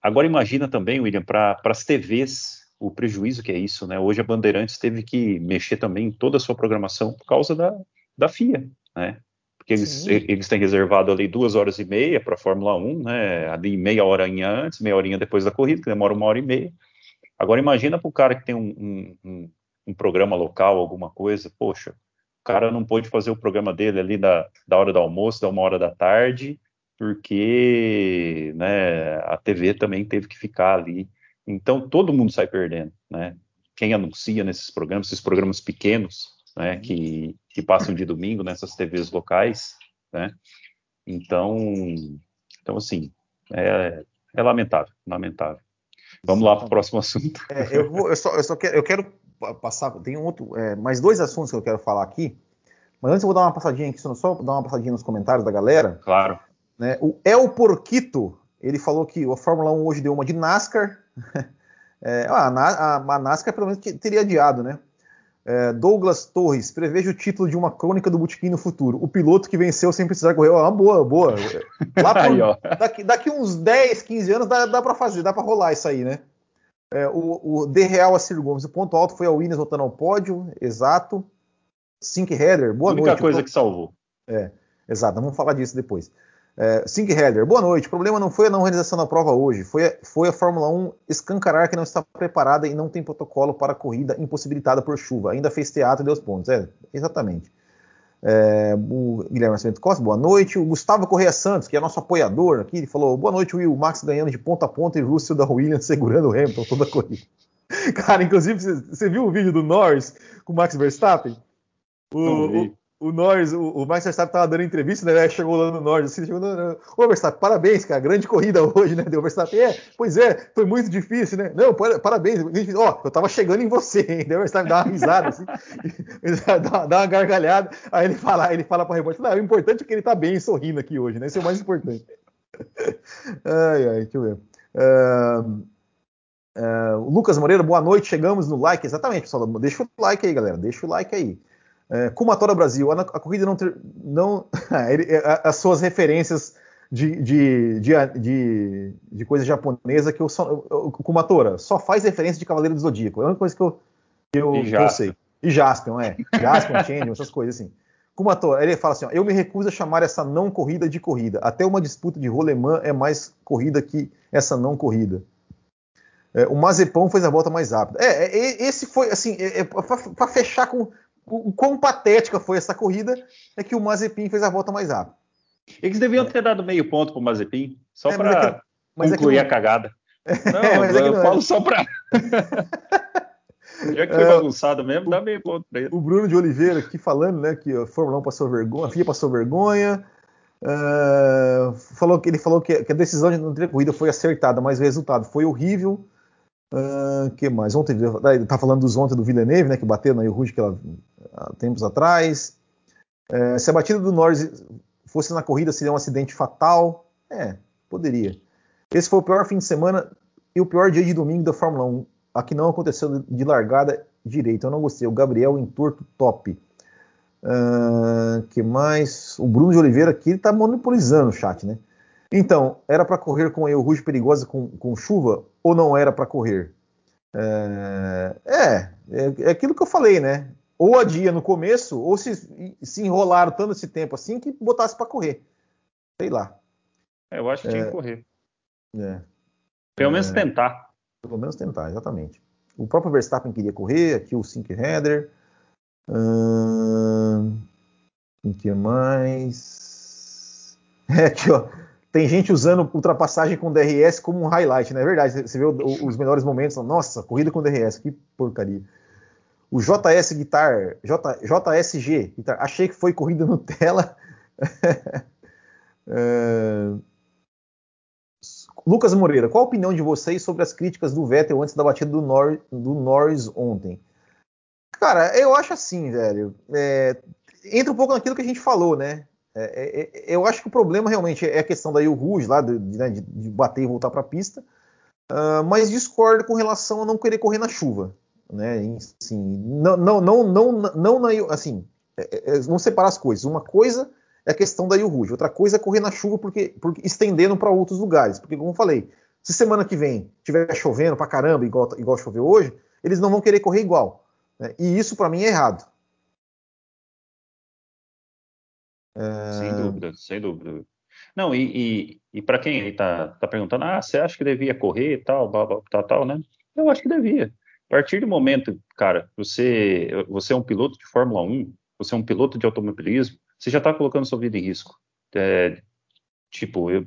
Agora imagina também, William, para as TVs, o prejuízo que é isso, né? Hoje a Bandeirantes teve que mexer também em toda a sua programação por causa da, da FIA, né? Porque eles, eles têm reservado ali duas horas e meia para a Fórmula 1, né? Ali meia hora antes, meia horinha depois da corrida, que demora uma hora e meia. Agora imagina para o cara que tem um, um, um, programa local, alguma coisa, poxa, o cara não pôde fazer o programa dele ali da, da hora do almoço, da uma hora da tarde, porque né, a TV também teve que ficar ali. Então todo mundo sai perdendo, né? Quem anuncia nesses programas, esses programas pequenos, né, que, que passam de domingo nessas TVs locais, né? Então, então assim, é, é lamentável, lamentável. Vamos lá para o próximo assunto. É, eu, vou, eu, só, eu, só quero, eu quero passar, tem um outro, é, mais dois assuntos que eu quero falar aqui, mas antes eu vou dar uma passadinha aqui, só dar uma passadinha nos comentários da galera. Claro. Né? O El Porquito, ele falou que a Fórmula 1 hoje deu uma de NASCAR. é, a, a, a, NASCAR pelo menos teria adiado, né? É, Douglas Torres, preveja o título de uma crônica do Botequim no futuro. O piloto que venceu sem precisar correr. Ah, boa, boa. Lá por, aí, daqui, daqui, uns 10, 15 anos dá, dá para fazer, dá para rolar isso aí, né? É, o, o De Real a Ciro Gomes, o ponto alto foi a Williams voltando ao pódio, exato. Sink Header, boa. A única noite. coisa que salvou. É, exato, vamos falar disso depois. É, Sink Header, boa noite. O problema não foi a não realização da prova hoje, foi, foi a Fórmula 1 escancarar que não está preparada e não tem protocolo para a corrida impossibilitada por chuva. Ainda fez teatro e deu os pontos. É, exatamente. É, o Guilherme Nascimento Costa, boa noite. O Gustavo Correia Santos, que é nosso apoiador aqui, ele falou: boa noite, Will. Max ganhando de ponta a ponta e Russell da Williams segurando o Hamilton toda a corrida. Cara, inclusive, você viu o vídeo do Norris com o Max Verstappen? O, o Norris, o, o Max Verstappen estava dando entrevista, né? Chegou lá no Norris, assim, chegou no, Ô, Verstappen, parabéns, cara, grande corrida hoje, né? Deu Verstappen, é, pois é, foi muito difícil, né? Não, parabéns, ó, eu tava chegando em você, hein? Deu Verstappen dá uma risada, assim, dá, dá, uma gargalhada, aí ele fala, ele fala para repórter, não, o importante é que ele tá bem sorrindo aqui hoje, né? Esse é o mais importante. ai, ai, deixa eu ver. Uh, uh, Lucas Moreira, boa noite, chegamos no like, exatamente, pessoal, deixa o like aí, galera, deixa o like aí. É, Kumatora Brasil, a, a, corrida não, ter, não as suas referências de, de, de, de, de coisa japonesa que eu só, Kumatora só faz referência de Cavaleiro do Zodíaco. É a única coisa que eu, que eu, que eu sei. E Jaspion, é. Jaspion, Changeman, essas coisas assim. Kumatora, ele fala assim: ó, eu me recuso a chamar essa não corrida de corrida. Até uma disputa de rolemã é mais corrida que essa não corrida. É, o Mazepão fez a volta mais rápida. É, é esse foi assim, é, é para fechar com, o, o quão patética foi essa corrida é que o Mazepin fez a volta mais rápida. Eles deviam é. ter dado meio ponto pro Mazepin, só é, para é concluir é a cagada. Não, é, eu, eu falo só para. Já que foi bagunçado mesmo, dá meio ponto pra ele. O Bruno de Oliveira aqui falando, né, que a Fórmula 1 passou vergonha, a FIA passou vergonha. Uh, falou que ele falou que, que, a decisão de não ter corrida foi acertada, mas o resultado foi horrível. Uh, que mais? Ontem tá falando dos ontem do Villeneuve, né, que bateu na Rude há tempos atrás. Uh, se a batida do Norris fosse na corrida, seria um acidente fatal? É, poderia. Esse foi o pior fim de semana e o pior dia de domingo da Fórmula 1. Aqui não aconteceu de largada direita. Eu não gostei. O Gabriel entorto top. Uh, que mais? O Bruno de Oliveira aqui está monopolizando o chat, né? Então, era para correr com a Eu Rouge perigosa com, com chuva ou não era para correr? É, é, é, aquilo que eu falei, né? Ou adia no começo, ou se, se enrolaram tanto esse tempo assim que botasse para correr. Sei lá. É, eu acho que tinha que é. correr. É. Pelo menos é. tentar. Pelo menos tentar, exatamente. O próprio Verstappen queria correr, aqui o Sink Header. Hum, o que mais? É aqui, ó. Tem gente usando ultrapassagem com DRS como um highlight, não é verdade? Você vê os melhores momentos. Nossa, corrida com DRS, que porcaria. O JS Guitar, J, JSG, Guitar, achei que foi corrida Nutella. uh, Lucas Moreira, qual a opinião de vocês sobre as críticas do Vettel antes da batida do, Nor do Norris ontem? Cara, eu acho assim, velho. É, entra um pouco naquilo que a gente falou, né? É, é, é eu acho que o problema realmente é a questão da Rouge lá, de, né, de, de, bater e voltar para a pista, uh, mas discordo com relação a não querer correr na chuva, né? Assim, não, não, não, não, não na, assim, é, é, vamos separar as coisas. Uma coisa é a questão da Rouge, outra coisa é correr na chuva porque, porque estendendo para outros lugares, porque como eu falei, se semana que vem tiver chovendo para caramba igual, igual choveu hoje, eles não vão querer correr igual. Né? E isso para mim é errado. Sem dúvida, sem dúvida. Não, e, e, e para quem está tá perguntando, ah, você acha que devia correr e tal, tal, tal, né? Eu acho que devia. A partir do momento, cara, você, você é um piloto de Fórmula 1, você é um piloto de automobilismo, você já está colocando sua vida em risco. É, tipo, eu,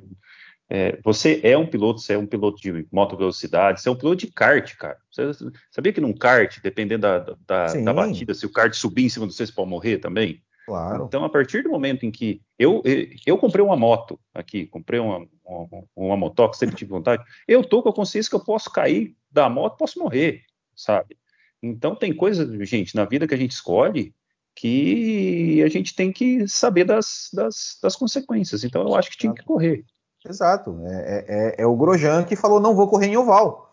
é, você é um piloto, você é um piloto de moto velocidade, você é um piloto de kart, cara. Você sabia que num kart, dependendo da, da, da batida, se o kart subir em cima de você, você pode morrer também? Claro. Então, a partir do momento em que eu, eu comprei uma moto aqui, comprei uma, uma, uma motoca, sempre tive vontade, eu tô com a consciência que eu posso cair da moto, posso morrer, sabe? Então, tem coisas, gente, na vida que a gente escolhe que a gente tem que saber das, das, das consequências. Então, eu acho que tinha que correr. Exato. É, é, é o Grosjean que falou: não vou correr em oval.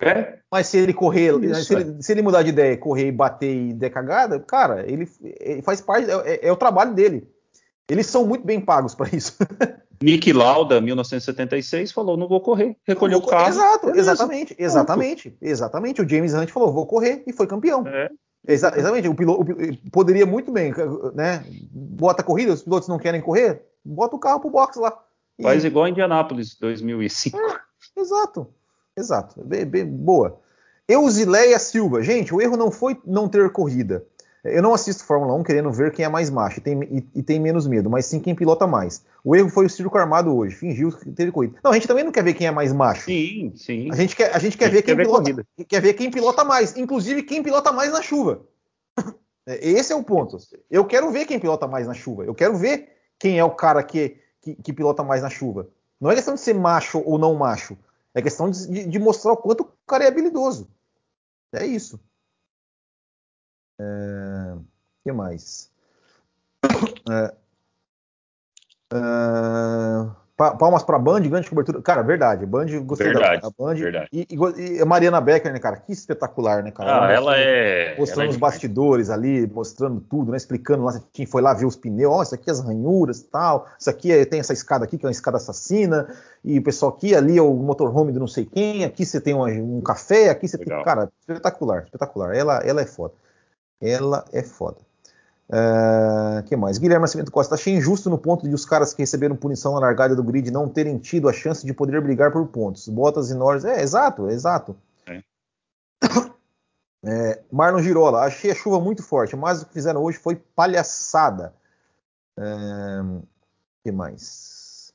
É? Mas se ele correr, Isso, se, ele, se, ele, mudar de ideia, correr e bater e der cagada, cara, ele, ele faz parte, é, é, é, o trabalho dele. Eles são muito bem pagos para isso. Nick Lauda, 1976, falou: não vou correr. Recolheu o carro. Exato, exatamente, exatamente, exatamente. O James Hunt falou: vou correr e foi campeão. É. Exa exatamente. O piloto, o, poderia muito bem, né? Bota a corrida, os pilotos não querem correr, bota o carro pro box lá. E... Faz igual Indianápolis 2005. É, exato. Exato. Bem, boa. Eusileia Silva. Gente, o erro não foi não ter corrida. Eu não assisto Fórmula 1 querendo ver quem é mais macho e tem, e, e tem, menos medo, mas sim quem pilota mais. O erro foi o circo armado hoje, fingiu que teve corrida. Não, a gente também não quer ver quem é mais macho. Sim, sim. A gente quer, a gente quer a gente ver quem quer pilota, ver quer ver quem pilota mais, inclusive quem pilota mais na chuva. Esse é o ponto. Eu quero ver quem pilota mais na chuva. Eu quero ver quem é o cara que, que, que pilota mais na chuva. Não é questão de ser macho ou não macho. É questão de, de mostrar o quanto o cara é habilidoso. É isso. O é, que mais? É, é, Palmas para Band, grande cobertura. Cara, verdade. Band, gostei verdade, da Band. Verdade. E, e, a Mariana Becker, né, cara? Que espetacular, né, cara? Ah, ela, é. Mostrando ela é os bastidores ali, mostrando tudo, né? Explicando lá. Quem foi lá ver os pneus. Ó, oh, isso aqui é as ranhuras e tal. Isso aqui é, tem essa escada aqui, que é uma escada assassina. E o pessoal aqui, ali é o motorhome do não sei quem. Aqui você tem um, um café. Aqui você Legal. tem. Cara, espetacular, espetacular. Ela, ela é foda. Ela é foda. Uh, que mais? Guilherme Nascimento Costa. Achei injusto no ponto de os caras que receberam punição na largada do grid não terem tido a chance de poder brigar por pontos. Bottas e Norris. É, exato, exato. É. É, Marlon Girola. Achei a chuva muito forte, mas o que fizeram hoje foi palhaçada. Uh, que mais?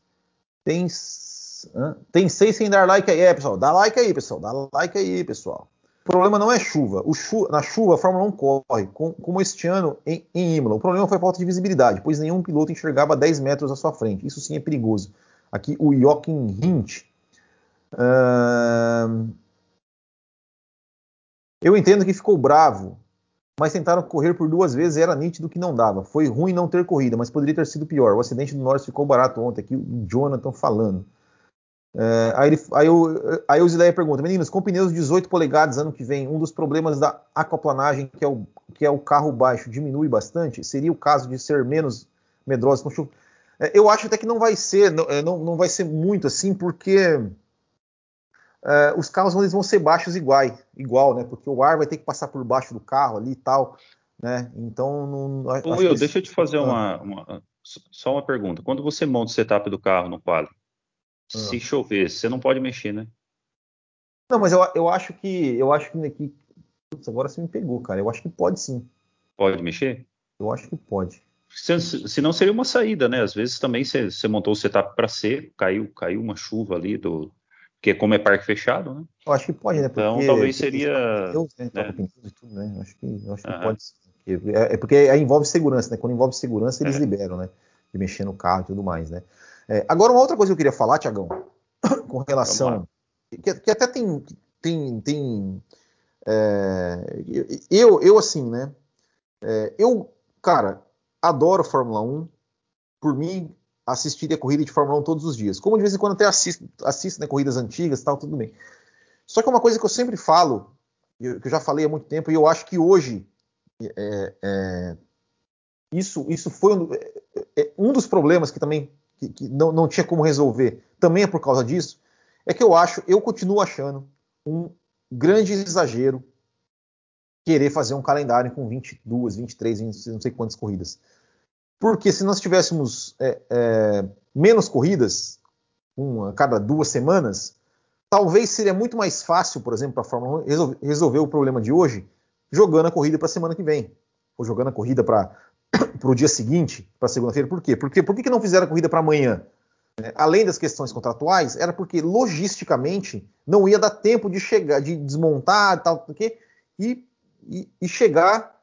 Tem, uh, tem seis sem dar like aí, é, pessoal. Dá like aí, pessoal. Dá like aí, pessoal. O problema não é chuva. Chu na chuva, a Fórmula 1 corre, com, como este ano em, em Imola. O problema foi a falta de visibilidade, pois nenhum piloto enxergava 10 metros à sua frente. Isso sim é perigoso. Aqui o Joachim Hint. Uh... Eu entendo que ficou bravo, mas tentaram correr por duas vezes e era nítido que não dava. Foi ruim não ter corrida, mas poderia ter sido pior. O acidente do Norris ficou barato ontem, aqui o Jonathan falando. É, aí, ele, aí, o, aí o Zileia pergunta, meninos, com pneus 18 polegadas ano que vem, um dos problemas da aquaplanagem, que é o, que é o carro baixo, diminui bastante? Seria o caso de ser menos medrosos com chuva? É, eu acho até que não vai ser, não, é, não, não vai ser muito assim, porque é, os carros eles vão ser baixos igual, igual, né? Porque o ar vai ter que passar por baixo do carro ali e tal, né? Então, não. Will, deixa eu te fazer ah. uma, uma, só uma pergunta. Quando você monta o setup do carro no quadro, se ah. chover, você não pode mexer, né? Não, mas eu, eu acho que. Eu acho que. Putz, agora você me pegou, cara. Eu acho que pode sim. Pode mexer? Eu acho que pode. Se, se não seria uma saída, né? Às vezes também você montou o setup para ser, caiu, caiu uma chuva ali do, porque como é parque fechado, né? Eu acho que pode, né? Então, porque então talvez seria. Deus, né? né? Tudo, né? Eu acho que, eu acho que pode. É, é porque aí envolve segurança, né? Quando envolve segurança, eles é. liberam, né? De mexer no carro e tudo mais, né? É, agora, uma outra coisa que eu queria falar, Tiagão, com relação. Que, que, até tem. tem, tem é, eu, eu, assim, né? É, eu, cara, adoro Fórmula 1. Por mim, assistiria corrida de Fórmula 1 todos os dias. Como de vez em quando até assisto, assisto né, corridas antigas tal, tudo bem. Só que é uma coisa que eu sempre falo, que eu já falei há muito tempo, e eu acho que hoje é, é, isso, isso foi um, é, é, um, dos problemas que também que, que não, não tinha como resolver, também é por causa disso, é que eu acho, eu continuo achando um grande exagero querer fazer um calendário com 22, 23, 20, não sei quantas corridas. Porque se nós tivéssemos é, é, menos corridas, uma a cada duas semanas, talvez seria muito mais fácil, por exemplo, para a Fórmula 1 resolver, resolver, o problema de hoje jogando a corrida para a semana que vem, ou jogando a corrida para o dia seguinte, para segunda-feira. Por quê? Porque, por que, que não fizeram a corrida para amanhã? É, além das questões contratuais, era porque logisticamente não ia dar tempo de chegar, de desmontar tal, porque, e, e, e chegar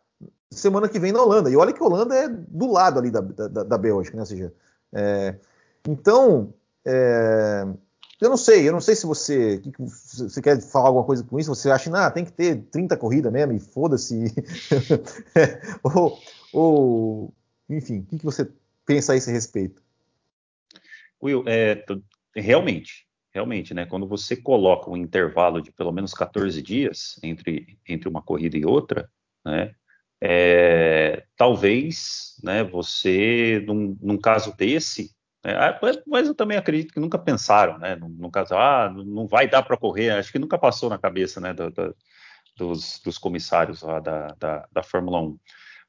semana que vem na Holanda. E olha que a Holanda é do lado ali da, da, da Bélgica, né? Ou seja, é, então, é, eu não sei, eu não sei se você, que, você quer falar alguma coisa com isso, você acha, ah, tem que ter 30 corridas mesmo e foda-se. ou, ou, enfim, o que, que você pensa a esse respeito? Will, é, realmente, realmente, né? Quando você coloca um intervalo de pelo menos 14 dias entre, entre uma corrida e outra, né? É, talvez, né, você, num, num caso desse, né, ah, mas eu também acredito que nunca pensaram, né, num, caso, ah, não vai dar para correr, acho que nunca passou na cabeça, né, do, do, dos, dos, comissários lá da, da, da, Fórmula 1.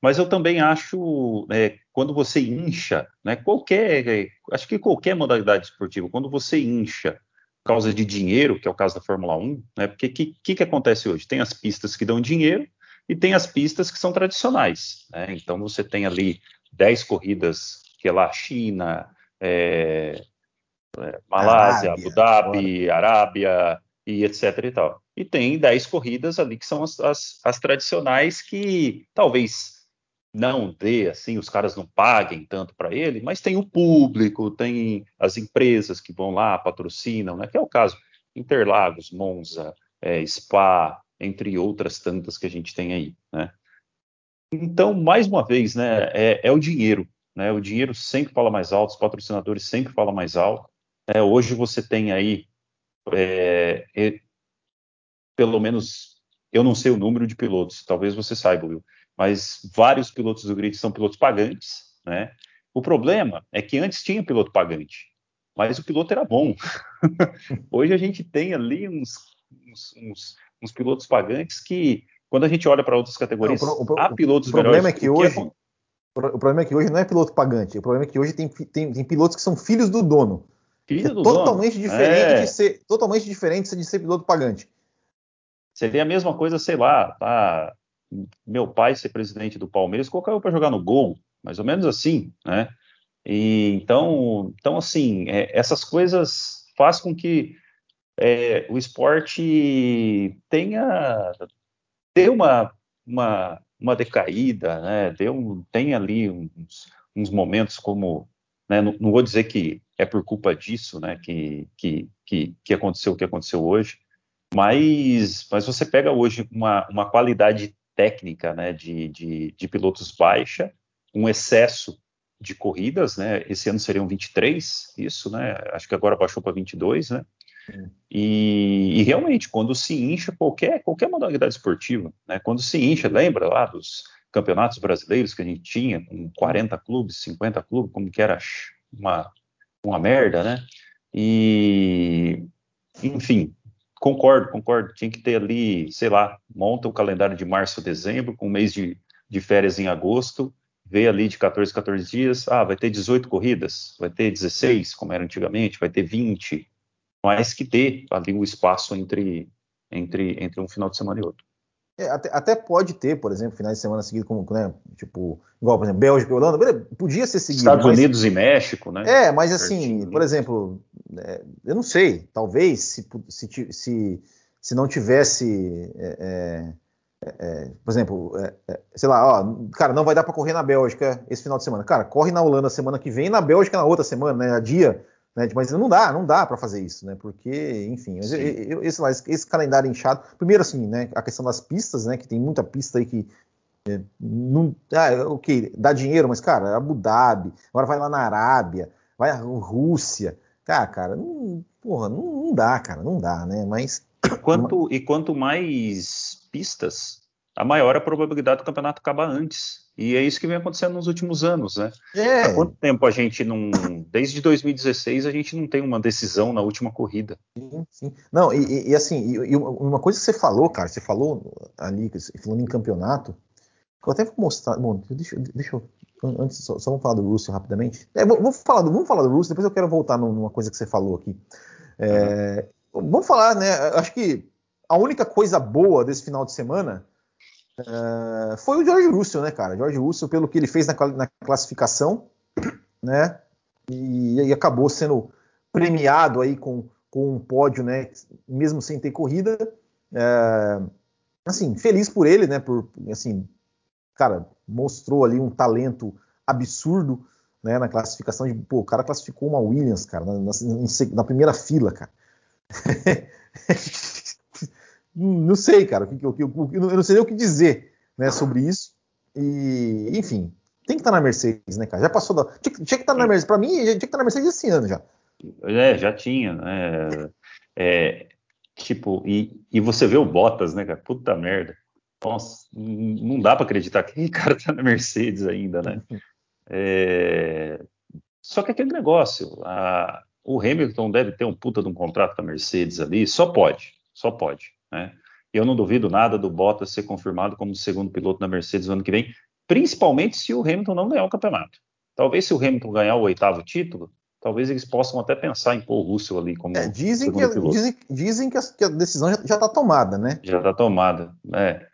Mas eu também acho, né, quando você incha, né, qualquer, acho que qualquer modalidade esportiva, quando você incha por causa de dinheiro, que é o caso da Fórmula 1, né, porque o que, que, que acontece hoje? Tem as pistas que dão dinheiro, e tem as pistas que são tradicionais. Né? Então você tem ali 10 corridas que é lá China, é, é, Malásia, Arábia, Abu Dhabi, fora. Arábia e etc e tal. E tem 10 corridas ali que são as, as, as, tradicionais que talvez não dê, assim, os caras não paguem tanto para ele, mas tem o público, tem as empresas que vão lá, patrocinam, né? Que é o caso Interlagos, Monza, é, Spa, entre outras tantas que a gente tem aí, né? Então, mais uma vez, né, é, é o dinheiro, né? O dinheiro sempre fala mais alto, os patrocinadores sempre falam mais alto. Né? Hoje você tem aí, é, é, pelo menos, eu não sei o número de pilotos, talvez você saiba, Will, mas vários pilotos do grid são pilotos pagantes, né? O problema é que antes tinha piloto pagante, mas o piloto era bom. Hoje a gente tem ali uns, uns, uns uns pilotos pagantes que, quando a gente olha para outras categorias, não, o, há pilotos o problema É que hoje, que é o problema é que hoje não é piloto pagante, o problema é que hoje tem, tem, tem pilotos que são filhos do dono. Filho é do totalmente dono. diferente é. de ser totalmente diferente de ser piloto pagante. Seria a mesma coisa, sei lá, tá, meu pai ser presidente do Palmeiras, colocar eu para jogar no gol, mais ou menos assim, né? E então, então assim, é, essas coisas faz com que é, o esporte tenha deu uma, uma, uma decaída, né? Deu, tem ali uns, uns momentos como, né? não, não, vou dizer que é por culpa disso, né? Que, que, que, que aconteceu o que aconteceu hoje, mas, mas você pega hoje uma, uma qualidade técnica, né? De, de, de pilotos baixa, um excesso de corridas, né? Esse ano seriam 23, isso, né? Acho que agora baixou para 22, né? E, e, realmente, quando se incha qualquer, qualquer modalidade esportiva, né, quando se incha, lembra lá dos campeonatos brasileiros que a gente tinha, com 40 clubes, 50 clubes, como que era uma, uma merda, né? E, enfim, concordo, concordo. Tinha que ter ali, sei lá, monta o calendário de março, dezembro, com um mês de, de férias em agosto, vê ali de 14 14 dias, ah, vai ter 18 corridas, vai ter 16, como era antigamente, vai ter 20, mas que dê ali o espaço entre, entre, entre um final de semana e outro. É, até, até, pode ter, por exemplo, finais de semana seguidos, como, né, tipo, igual, por exemplo, Bélgica e Holanda, podia ser seguido. Estados mas, Unidos e México, né? É, mas assim, por exemplo, é, eu não sei, talvez se, se, se, se não tivesse, é, é, é por exemplo, é, sei lá, ó, cara, não vai dar para correr na Bélgica esse final de semana. Cara, corre na Holanda semana que vem e na Bélgica na outra semana, né? A dia né? Mas não dá, não dá para fazer isso, né? Porque, enfim, eu, eu, esse, esse, calendário inchado. Primeiro, assim, né? A questão das pistas, né? Que tem muita pista aí que é, não, ah, ok, dá dinheiro, mas cara, Abu Dhabi, agora vai lá na Arábia, vai a Rússia, cara, cara, não, porra, não, não dá, cara, não dá, né? Mas quanto e quanto mais pistas, a maior a probabilidade do campeonato acabar antes. E é isso que vem acontecendo nos últimos anos, né? É. Há quanto tempo a gente não. Desde 2016 a gente não tem uma decisão na última corrida. Sim, sim. Não, e, e assim, e, uma coisa que você falou, cara, você falou ali, falando em campeonato, eu até vou mostrar. Bom, deixa, deixa eu. Antes, só, só vamos falar do Russell rapidamente. É, vamos, falar do, vamos falar do Russell, depois eu quero voltar numa coisa que você falou aqui. É. Vamos falar, né? Acho que a única coisa boa desse final de semana Uh, foi o George Russell, né, cara? George Russell, pelo que ele fez na, na classificação, né? E, e, acabou sendo premiado aí com, com um pódio, né? Mesmo sem ter corrida. Uh, assim, feliz por ele, né? Por, assim, cara, mostrou ali um talento absurdo, né? Na classificação de, pô, o cara classificou uma Williams, cara, na, na, na primeira fila, cara. não sei, cara, eu, eu, não sei nem o que dizer né, sobre isso. E, enfim, tem que estar tá na Mercedes, né, cara? Já passou da. Tinha, tinha que estar tá na Mercedes. Para mim, tinha que estar tá na Mercedes esse ano já. É, já tinha, né? É, tipo, e, e você vê o Bottas, né, cara? Puta merda. Nossa, não dá para acreditar que o cara tá na Mercedes ainda, né? É, só que aquele negócio, a, o Hamilton deve ter um puta de um contrato com a Mercedes ali, só pode, só pode. Né? Eu não duvido nada do Bottas ser confirmado como segundo piloto da Mercedes no ano que vem, principalmente se o Hamilton não ganhar o campeonato. Talvez se o Hamilton ganhar o oitavo título, talvez eles possam até pensar em pôr o Russell ali como é, dizem que, piloto. Dizem, dizem que, a, que a decisão já está tomada, né? Já está tomada, né?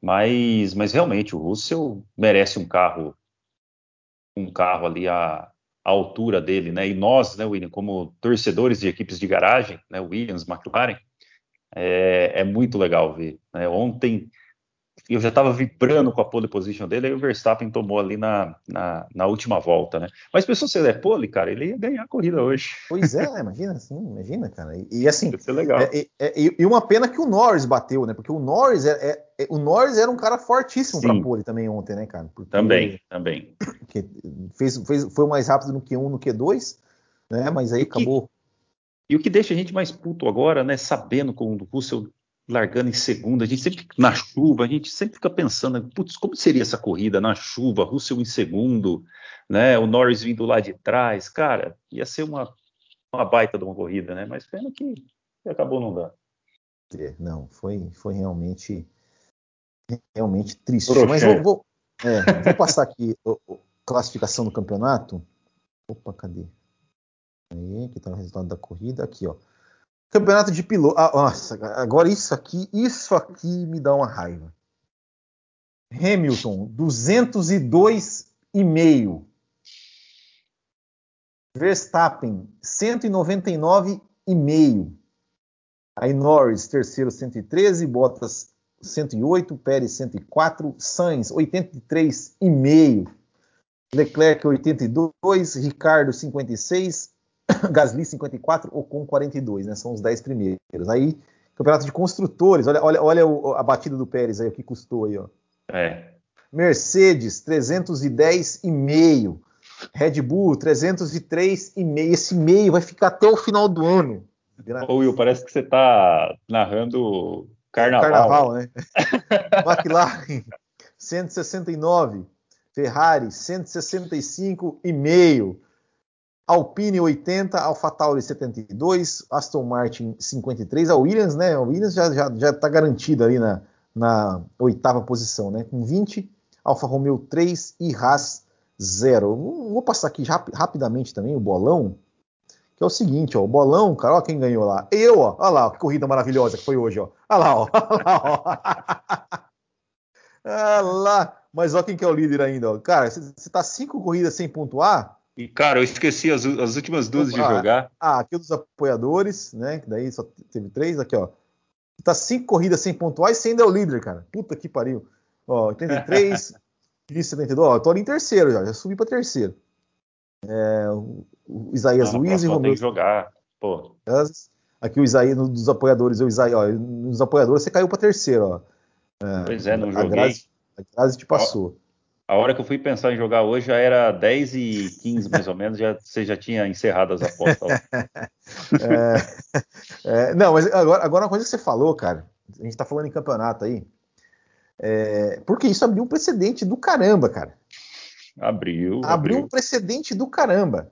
Mas, mas realmente o Russell merece um carro, um carro ali à, à altura dele, né? E nós, né, William, como torcedores de equipes de garagem, né, Williams, McLaren, é, é muito legal ver. Né? Ontem eu já estava vibrando com a pole position dele, aí o Verstappen tomou ali na, na, na última volta, né? Mas pensou se ele é pole, cara, ele ia ganhar a corrida hoje. Pois é, né? imagina assim, imagina, cara. E, e assim, ser legal. É, é, e uma pena que o Norris bateu, né? Porque o Norris é, é, é o Norris era um cara fortíssimo para pole também ontem, né, cara? Porque, também, também. Fez, fez, foi mais rápido no Q1, no Q2, né? Mas aí acabou. E o que deixa a gente mais puto agora, né, sabendo com o Russell largando em segunda, a gente sempre na chuva, a gente sempre fica pensando, putz, como seria essa corrida na chuva, Russell em segundo, né, o Norris vindo lá de trás, cara, ia ser uma, uma baita de uma corrida, né, mas pena que acabou não dando. É, não, foi, foi realmente realmente triste. Proxé. Mas vou, vou, é, vou passar aqui a classificação do campeonato. Opa, cadê? Aí, aqui tá o resultado da corrida. Aqui, ó. Campeonato de piloto. Ah, nossa, agora isso aqui, isso aqui me dá uma raiva. Hamilton, 202,5. Verstappen, 199,5. Aí Norris, terceiro, 113. Bottas, 108. Pérez, 104. Sainz, 83,5. Leclerc, 82. Ricardo, 56. Gasly 54, Ocon 42, né? São os 10 primeiros. Aí, campeonato de construtores, olha, olha, olha o, a batida do Pérez aí, o que custou aí, ó. É. Mercedes 310,5. Red Bull 303,5. Esse meio vai ficar até o final do ano. Ô Will, parece que você tá narrando carnaval. Carnaval, né? McLaren 169. Ferrari 165,5. Alpine 80, AlphaTauri 72, Aston Martin 53, a Williams, né? A Williams já já já está garantida ali na, na oitava posição, né? Com 20, Alfa Romeo 3 e Haas 0. Vou passar aqui rap rapidamente também o bolão, que é o seguinte, ó, o bolão, cara, ó quem ganhou lá. Eu, ó, olha lá, que corrida maravilhosa que foi hoje, ó. Olha lá, ó. Olha lá, ó. ah lá. Mas olha quem que é o líder ainda. Ó. Cara, você tá cinco corridas sem pontuar. E, cara, eu esqueci as, as últimas duas de jogar. Ah, aqui dos apoiadores, né? Daí só teve três. Aqui, ó. Tá cinco corridas sem pontuar e você ainda é o líder, cara. Puta que pariu. Ó, 83, 72. Ó, eu tô ali em terceiro já. Já subi pra terceiro. É, o, o Isaías Não, Luiz e Romeu. Tem que jogar. Pô. Aqui o Isaías, dos apoiadores, o Isaías, ó, nos apoiadores você caiu para terceiro, ó. É, pois é, não joguei. A Grazi, a Grazi te passou. A hora que eu fui pensar em jogar hoje já era 10 e 15 mais ou menos, já, você já tinha encerrado as apostas. é, é, não, mas agora, agora uma coisa que você falou, cara, a gente tá falando em campeonato aí, é, porque isso abriu um precedente do caramba, cara. Abriu. Abriu, abriu um precedente do caramba.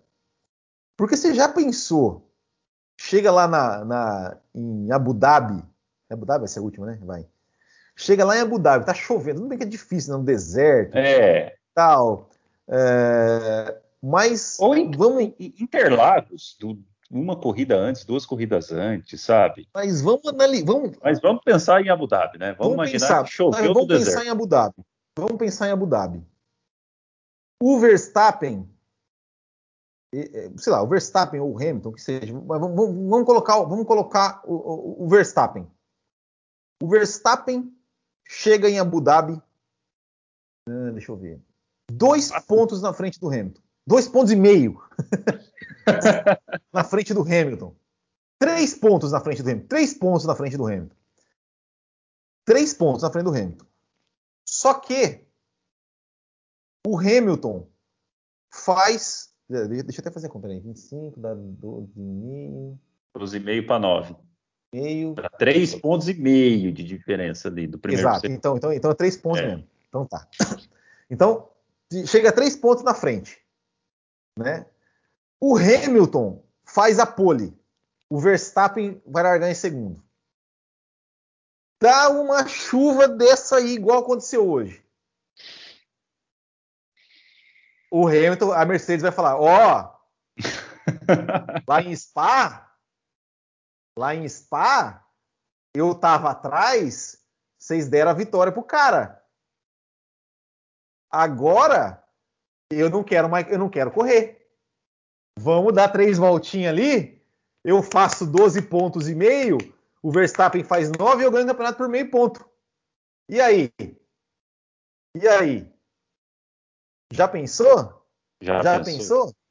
Porque você já pensou Chega lá na, na, em Abu Dhabi. Abu Dhabi vai ser a última, né? Vai. Chega lá em Abu Dhabi, tá chovendo. Tudo bem que é difícil, né? no deserto. É. Tal. É, mas. Ou em, vamos... Interlagos, do, uma corrida antes, duas corridas antes, sabe? Mas vamos analisar. Vamos... Mas vamos pensar em Abu Dhabi, né? Vamos, vamos imaginar pensar, que choveu vamos no deserto. pensar em Abu Dhabi. Vamos pensar em Abu Dhabi. O Verstappen sei lá, o Verstappen ou o Hamilton, que seja, mas vamos, vamos colocar, vamos colocar o, o, o, Verstappen. O Verstappen chega em Abu Dhabi, ah, deixa eu ver, dois pontos na frente do Hamilton, dois pontos e meio na frente do Hamilton, três pontos na frente do Hamilton, três pontos na frente do Hamilton, três pontos na frente do Hamilton. Só que o Hamilton faz Deixa eu até fazer a conta aí. 25 dá 12,5. 12,5 para 9. Meio. Dá 3 pontos e meio de diferença ali do primeiro. Exato. Então, então, então é 3 pontos é. mesmo. Então tá. Então, chega a 3 pontos na frente. Né? O Hamilton faz a pole. O Verstappen vai largar em segundo. Dá uma chuva dessa aí, igual aconteceu hoje o Hamilton, a Mercedes vai falar: ó, oh, lá em Spa, lá em Spa, eu tava atrás, vocês deram a vitória pro cara. Agora eu não quero mais, eu não quero correr. Vamos dar três voltinhas ali. Eu faço 12 pontos e meio, o Verstappen faz 9 e eu ganho o campeonato por meio ponto. E aí? E aí? Já pensou? Já, Já pensou? pensou?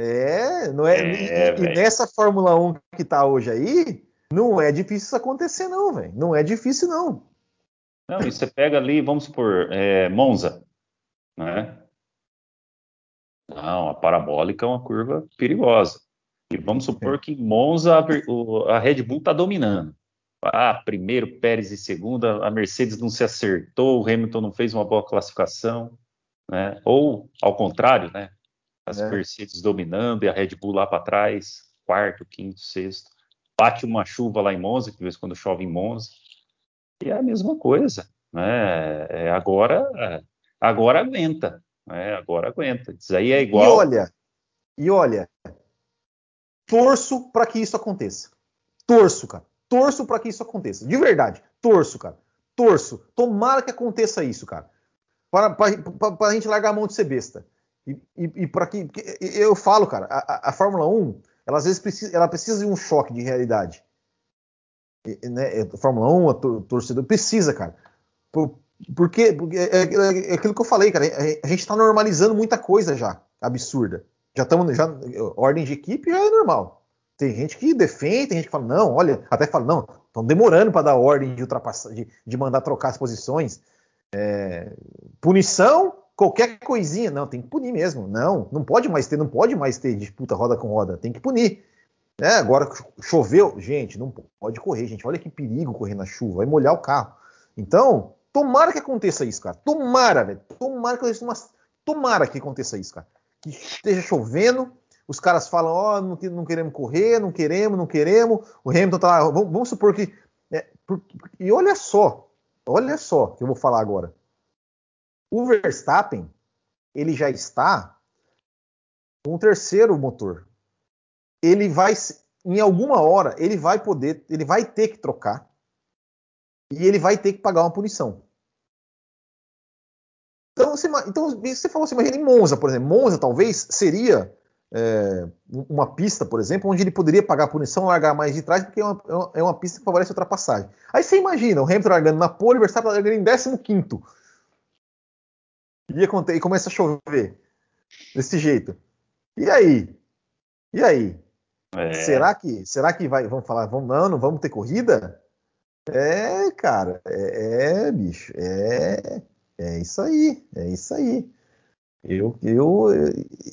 É, não é, é e, e, nessa Fórmula 1 que tá hoje aí, não é difícil isso acontecer, não, velho. Não é difícil, não. Não, e você pega ali, vamos supor, é, Monza, né? Não, a parabólica é uma curva perigosa. E vamos supor é. que em Monza a, a Red Bull está dominando. Ah, primeiro Pérez e segunda, a Mercedes não se acertou, o Hamilton não fez uma boa classificação, né? Ou ao contrário, né? As é. Mercedes dominando e a Red Bull lá para trás, quarto, quinto, sexto. Bate uma chuva lá em Monza, que de vez quando chove em Monza. E é a mesma coisa, né? É, agora, agora aguenta, né? Agora aguenta. Isso aí é igual. E olha, e olha, torço para que isso aconteça. Torço, cara torço para que isso aconteça. De verdade, torço, cara. Torço. Tomara que aconteça isso, cara. Para, a gente largar a mão de ser besta. E, e, e para que. Eu falo, cara, a, a, Fórmula 1, ela às vezes precisa, ela precisa de um choque de realidade. E, né, a Fórmula 1, a torcedor, precisa, cara. Por, porque, porque é, é, é, aquilo que eu falei, cara. A, gente está normalizando muita coisa já, absurda. Já estamos. Já, ordem de equipe já é normal. Tem gente que defende, tem gente que fala, não, olha, até fala, não, estão demorando para dar ordem de ultrapassar, de, de, mandar trocar as posições. É, punição, qualquer coisinha, não, tem que punir mesmo. Não, não pode mais ter, não pode mais ter disputa roda com roda, tem que punir. É, agora choveu, gente, não pode correr, gente. Olha que perigo correr na chuva, vai molhar o carro. Então, tomara que aconteça isso, cara. Tomara, velho. Tomara que aconteça, tomara que aconteça isso, cara. Que esteja chovendo, os caras falam, ó, oh, não, não, queremos correr, não queremos, não queremos. O Hamilton tá lá, vamos, vamos supor que. É, por, e olha só, olha só que eu vou falar agora. O Verstappen, ele já está com um terceiro motor. Ele vai, em alguma hora, ele vai poder, ele vai ter que trocar. e ele vai ter que pagar uma punição. Então você, então, você falou assim, imagina em Monza, por exemplo. Monza talvez seria é, uma pista, por exemplo, onde ele poderia pagar a punição largar mais de trás, porque é uma, é uma pista que favorece a ultrapassagem. Aí você imagina, o Hamilton largando na pole, o Verstappen largando em 15 e, e começa a chover desse jeito. E aí? E aí? É. Será que será que vai? Vamos falar, vamos, não, não vamos ter corrida? É, cara, é, é bicho, é, é isso aí, é isso aí. Eu, eu,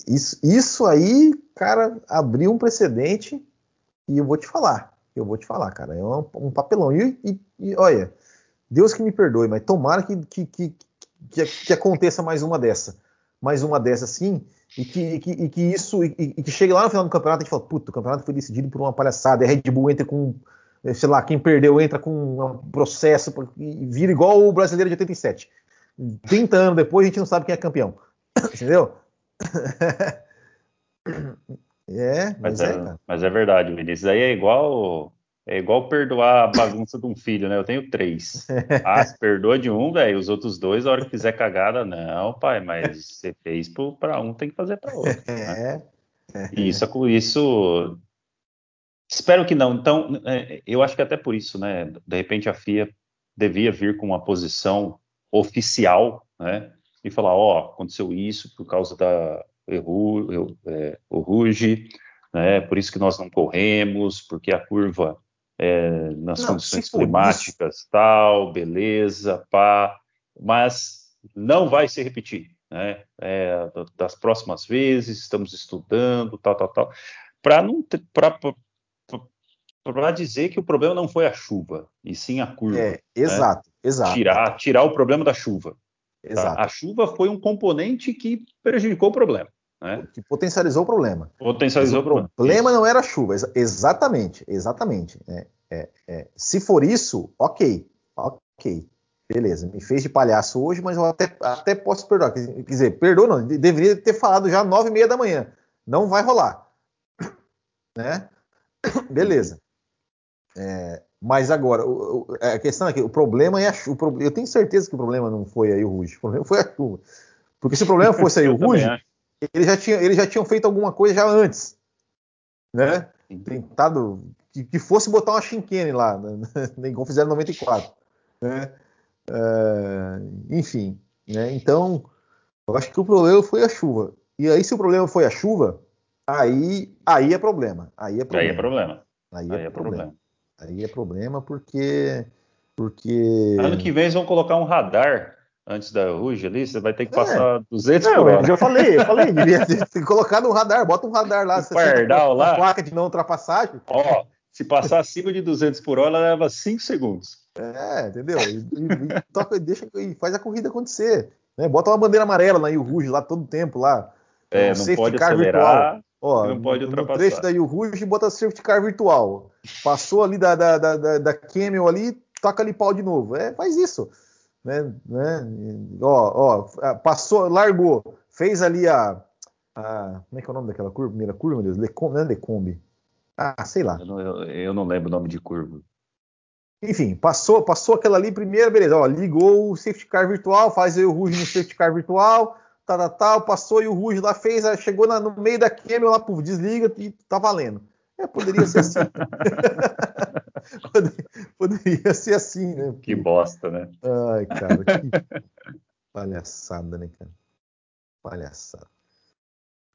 isso, isso aí, cara, abriu um precedente e eu vou te falar, eu vou te falar, cara, é um, um papelão. E, e, e, olha, Deus que me perdoe, mas tomara que, que, que, que, que aconteça mais uma dessa, mais uma dessa sim, e que, que, e que isso, e, e, que chegue lá no final do campeonato e fala, puta, o campeonato foi decidido por uma palhaçada, e a Red Bull entra com, sei lá, quem perdeu entra com um processo e vira igual o brasileiro de 87. 30 anos depois a gente não sabe quem é campeão. Entendeu? é, mas, mas é, é mas é verdade, Vinícius. Aí é igual é igual perdoar a bagunça de um filho, né? Eu tenho três. Ah, se perdoa de um, velho. Os outros dois, a hora que fizer cagada, não, pai, mas você fez para um, tem que fazer para outro. Né? É. E isso, isso. Espero que não. Então, é, eu acho que até por isso, né? De repente a FIA devia vir com uma posição oficial, né? E falar, ó, oh, aconteceu isso por causa da erro, é, o Ruge, né? Por isso que nós não corremos, porque a curva é, nas não, condições climáticas, isso. tal, beleza, pá, mas não vai se repetir, né? É, das próximas vezes, estamos estudando, tal, tal, tal, para não para dizer que o problema não foi a chuva, e sim a curva. É, exato, né? exato. Tirar, tirar o problema da chuva. Tá? Exato. Tá? A chuva foi um componente que prejudicou o problema. Né? Que potencializou o problema. Potencializou o problema. O problema não era a chuva, exatamente, exatamente. É, é, é. Se for isso, ok, ok, beleza. Me fez de palhaço hoje, mas eu até, até posso perdoar. Quer dizer, perdoa não, deveria ter falado já nove e meia da manhã. Não vai rolar, né? Beleza. É, mas agora, o, o, a questão é que o problema é a chuva. Eu tenho certeza que o problema não foi aí o Ruge, o problema foi a chuva. Porque se o problema fosse aí o Ruge, eles já, tinham, eles já tinham feito alguma coisa já antes. Né? Tentado que, que fosse botar uma chinquene lá, né? igual fizeram em 94. Né? Uh, enfim, né? então eu acho que o problema foi a chuva. E aí, se o problema foi a chuva, aí, aí é problema. Aí é problema. Aí é problema. Aí é, aí é problema. problema. Aí é problema porque. porque... Ano que vem eles vão colocar um radar antes da Ruge ali, você vai ter que é. passar é. 200 não, por hora. Eu já falei, eu falei, devia colocado um radar, bota um radar lá. Um pardal lá. placa de não ultrapassagem. Ó, se passar acima de 200 por hora, leva 5 segundos. É, entendeu? E, e, toca, deixa, e faz a corrida acontecer. Né? Bota uma bandeira amarela na Rio Rouge lá todo tempo lá. É, não pode acelerar, virtual. Ó, não pode ultrapassar. No trecho da Rio Rouge, bota safety car virtual. Passou ali da, da, da, da Camel ali, toca ali pau de novo. É, faz isso né, né? Ó, ó, passou, largou, fez ali a, a, como é que é o nome daquela curva, primeira curva, meu Deus, Lecombe, não é Lecombe. Ah, sei lá. Eu não, eu, eu não, lembro o nome de curva. Enfim, passou, passou aquela ali primeira, beleza, ó, ligou o safety car virtual, faz aí o Ruge no safety car virtual, tal, tal, tal, passou e o Ruge lá fez, chegou na, no meio da Camel lá, puf, desliga e tá valendo. É, poderia ser assim. poderia ser assim, né? Porque... Que bosta, né? Ai, cara, que palhaçada, né, cara? Palhaçada.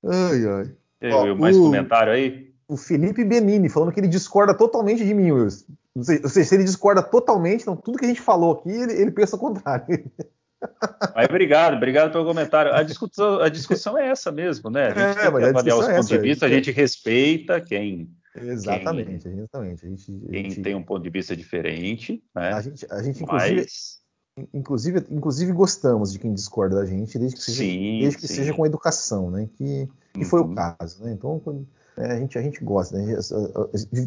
Ai, ai. Ó, mais o, comentário aí? O Felipe Benini falando que ele discorda totalmente de mim, Wilson. Não sei, não sei se ele discorda totalmente, então tudo que a gente falou aqui, ele, ele pensa o contrário. Mas obrigado, obrigado pelo comentário. A discussão, a discussão é essa mesmo, né? A gente é, tem que avaliar os é pontos de vista, a gente respeita quem. Exatamente, quem, exatamente. A gente, quem gente, tem um ponto de vista diferente, né? A gente, a gente inclusive, Mas... inclusive, inclusive gostamos de quem discorda da gente, desde que seja, sim, desde que seja com educação, né? Que, que uhum. foi o uhum. caso, né? Então, é, a, gente, a gente gosta, né?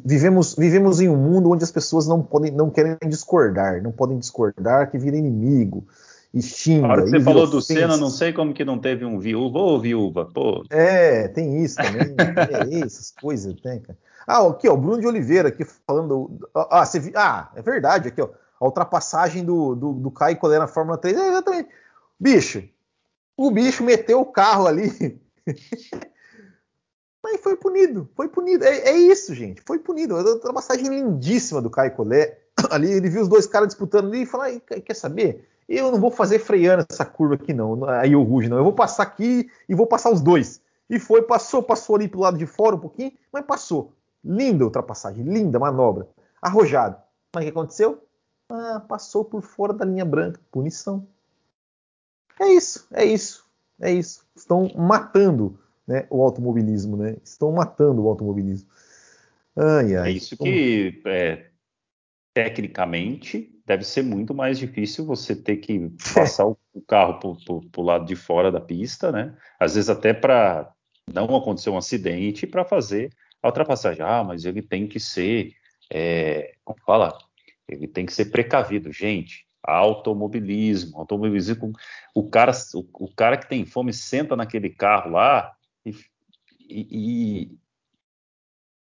Vivemos, vivemos em um mundo onde as pessoas não podem, não querem discordar, não podem discordar que vira inimigo e xinga. A hora que você falou do Senna, não sei como que não teve um viúva ou viúva, pô. É, tem isso também. é, essas coisas tem, cara. Ah, aqui, ó, o Bruno de Oliveira aqui falando. Ah, você, ah, é verdade, aqui, ó. a ultrapassagem do, do, do Caio Collet na Fórmula 3. É exatamente. Bicho, o bicho meteu o carro ali. Mas foi punido, foi punido. É, é isso, gente. Foi punido. Uma passagem lindíssima do Caio Collet. Ali ele viu os dois caras disputando ali e falou: quer saber? Eu não vou fazer freando essa curva aqui, não. Aí o Ruge, não. Eu vou passar aqui e vou passar os dois. E foi, passou, passou ali pro lado de fora um pouquinho, mas passou. Linda ultrapassagem, linda manobra. Arrojado. Mas o que aconteceu? Ah, passou por fora da linha branca. Punição. É isso, é isso, é isso. Estão matando né, o automobilismo, né? Estão matando o automobilismo. Ai, ai. É isso que, é, tecnicamente, deve ser muito mais difícil você ter que passar o, carro para o lado de fora da pista, né? Às vezes até para não acontecer um acidente para fazer a ultrapassagem. Ah, mas ele tem que ser, é, como fala? Ele tem que ser precavido. Gente, automobilismo, automobilismo, o cara, o, o cara que tem fome senta naquele carro lá e, e, e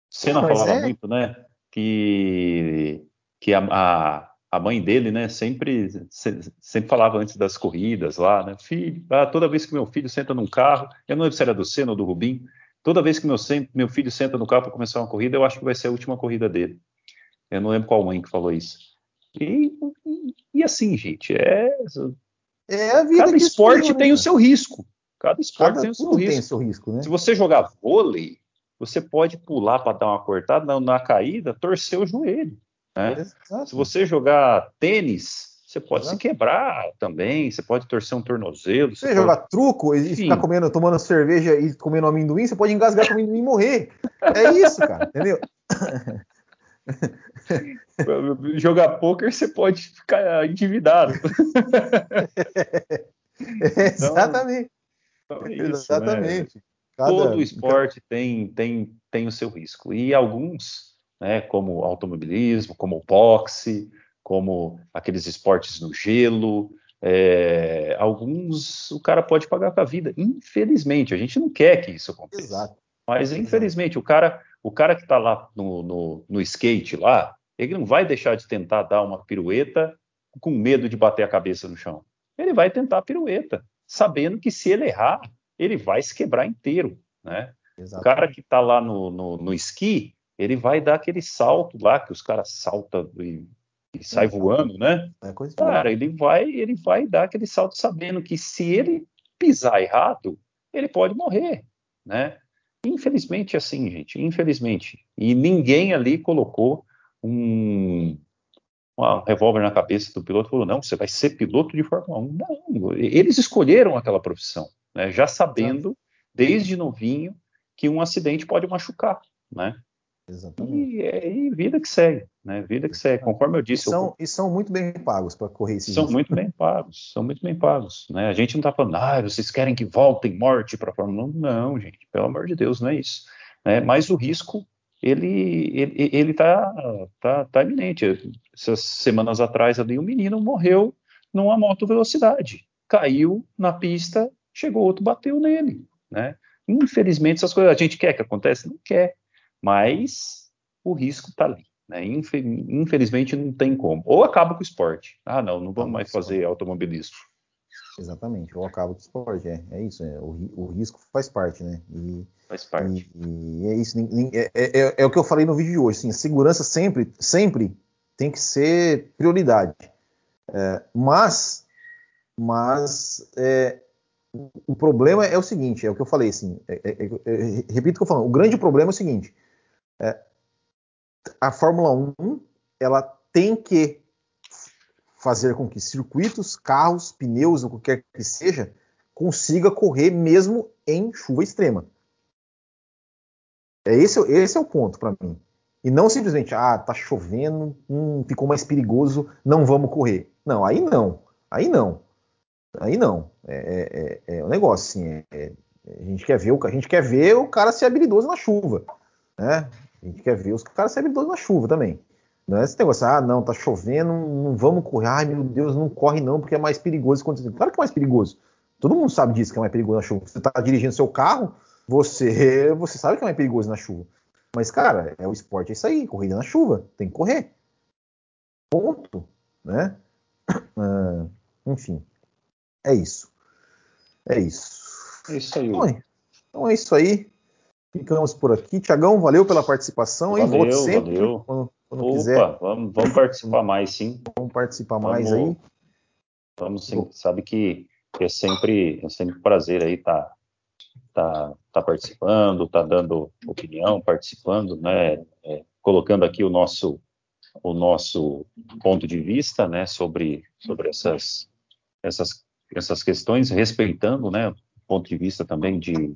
Senna falava é... muito, né? Que, que a, a, a, mãe dele, né, sempre, sempre falava antes das corridas lá, né? Filho, ah, toda vez que meu filho senta num carro, eu não lembro se era do Senna ou do Rubim, toda vez que meu, meu filho senta no carro para começar uma corrida, eu acho que vai ser a última corrida dele. Eu não lembro qual mãe que falou isso. E, e, e assim, gente, é. é a vida cada esporte tem né? o seu risco. Cada esporte Cada, tem o seu risco. Tem seu risco né? Se você jogar vôlei, você pode pular para dar uma cortada na, na, caída, torcer o joelho. Né? Se você jogar tênis, você pode Exato. se quebrar também, você pode torcer um tornozelo. Você, você jogar truco e ficar comendo, tomando cerveja e comendo amendoim, você pode engasgar com amendoim e morrer. É isso, cara, entendeu? Jogar poker, você pode ficar endividado. É, exatamente. Então é isso, né? Exatamente. Né? Cada... Todo esporte tem, tem, tem o seu risco. E alguns, né, como automobilismo, como o boxe, como aqueles esportes no gelo, é, alguns o cara pode pagar com a vida. Infelizmente, a gente não quer que isso aconteça. Exato. Mas infelizmente, o cara, o cara que está lá no, no, no skate lá, ele não vai deixar de tentar dar uma pirueta com medo de bater a cabeça no chão. Ele vai tentar a pirueta sabendo que se ele errar, ele vai se quebrar inteiro, né? Exatamente. O cara que está lá no, no, no, esqui, ele vai dar aquele salto lá que os caras saltam e, e sai voando, né? É cara, ele vai, ele vai dar aquele salto sabendo que se ele pisar errado, ele pode morrer, né? Infelizmente, assim, gente, infelizmente. E ninguém ali colocou um, um revólver na cabeça do piloto e falou: não, você vai ser piloto de Fórmula 1. Não, eles escolheram aquela profissão, né, já sabendo, desde novinho, que um acidente pode machucar, né? Exatamente. E, é, e vida que segue, né? Vida que segue. Conforme eu disse. E são, eu... e são muito bem pagos para correr esses São muito bem pagos, são muito bem pagos. Né? A gente não está falando, ah, vocês querem que voltem morte para a Fórmula 1. Não, gente, pelo amor de Deus, não é isso. Né? Mas o risco ele ele ele tá, tá, tá iminente. Essas semanas atrás ali um menino morreu numa moto velocidade, caiu na pista, chegou outro bateu nele, né? Infelizmente essas coisas a gente quer que aconteça, não quer, mas o risco está ali. Né? Infelizmente não tem como. Ou acaba com o esporte. Ah, não, não vamos mais fazer automobilismo. Exatamente, ou acaba com o esporte, é, é isso, é, o, o, risco faz parte, né? E, faz parte. E, e é isso, é, é, é, é, o que eu falei no vídeo de hoje, assim, a segurança sempre, sempre tem que ser prioridade. É, mas, mas é, o problema é o seguinte, é o que eu falei, assim, repito o que eu falo, o grande problema é o seguinte, a Fórmula 1, ela tem que fazer com que circuitos, carros, pneus ou qualquer que seja consiga correr mesmo em chuva extrema. É esse, esse é o ponto para mim. E não simplesmente, ah, tá chovendo, hum, ficou mais perigoso, não vamos correr. Não, aí não. Aí não. Aí não. É, é, é, é negócio assim. É, é, a gente quer ver o a gente quer ver o cara ser habilidoso na chuva, né? A gente quer ver os caras ser habilidosos na chuva também. Não é esse negócio, ah, não, tá chovendo, não vamos correr. Ai, meu Deus, não corre não, porque é mais perigoso. Claro que é mais perigoso. Todo mundo sabe disso que é mais perigoso na chuva. Você tá dirigindo seu carro, você, você sabe que é mais perigoso na chuva. Mas, cara, é o esporte, é isso aí, corrida na chuva, tem que correr. Ponto. né? Uh, enfim, é isso. É isso. É isso aí. Bom, então é isso aí. Ficamos por aqui. Tiagão, valeu pela participação. Valeu, Volte sempre. Valeu. Quando, quando Opa, quiser. Vamos, vamos participar mais, sim. Vamos participar mais vamos, aí. Vamos sim. Sabe que é sempre, é sempre um prazer aí estar tá, tá, tá participando, tá dando opinião, participando, né? É, colocando aqui o nosso o nosso ponto de vista, né, sobre sobre essas essas essas questões, respeitando, né, o ponto de vista também de,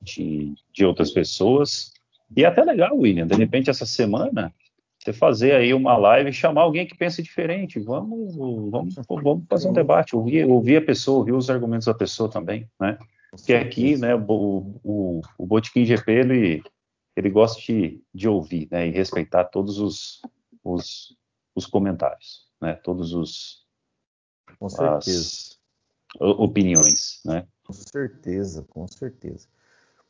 de, de outras pessoas. E é até legal, William, de repente essa semana você fazer aí uma live e chamar alguém que pensa diferente. Vamos, vamos, vamos fazer um debate, ouvir, ouvir a pessoa, ouvir os argumentos da pessoa também, né? Porque aqui, né, o, o, o Botequim GP, ele, ele gosta de, de ouvir, né, e respeitar todos os, os, os comentários, né, todos os... Com certeza. As opiniões, né? Com certeza, com certeza.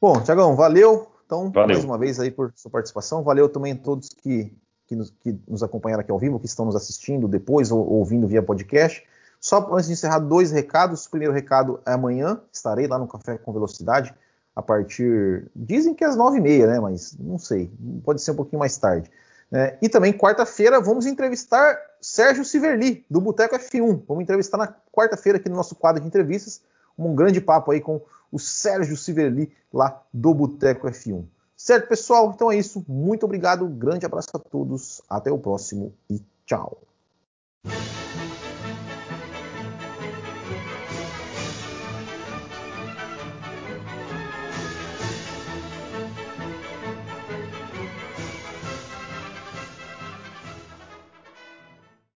Bom, Tiagão, valeu. Então, valeu. mais uma vez aí por sua participação. Valeu também a todos que que nos, que nos acompanharam aqui ao vivo, que estão nos assistindo depois ou ouvindo via podcast. Só antes de encerrar, dois recados. O primeiro recado é amanhã, estarei lá no Café com Velocidade, a partir. Dizem que é às nove e meia, né? Mas não sei, pode ser um pouquinho mais tarde. É, e também, quarta-feira, vamos entrevistar Sérgio Siverli, do Boteco F1. Vamos entrevistar na quarta-feira aqui no nosso quadro de entrevistas. Um grande papo aí com o Sérgio Siverli, lá do Boteco F1. Certo, pessoal? Então é isso. Muito obrigado, grande abraço a todos, até o próximo e tchau.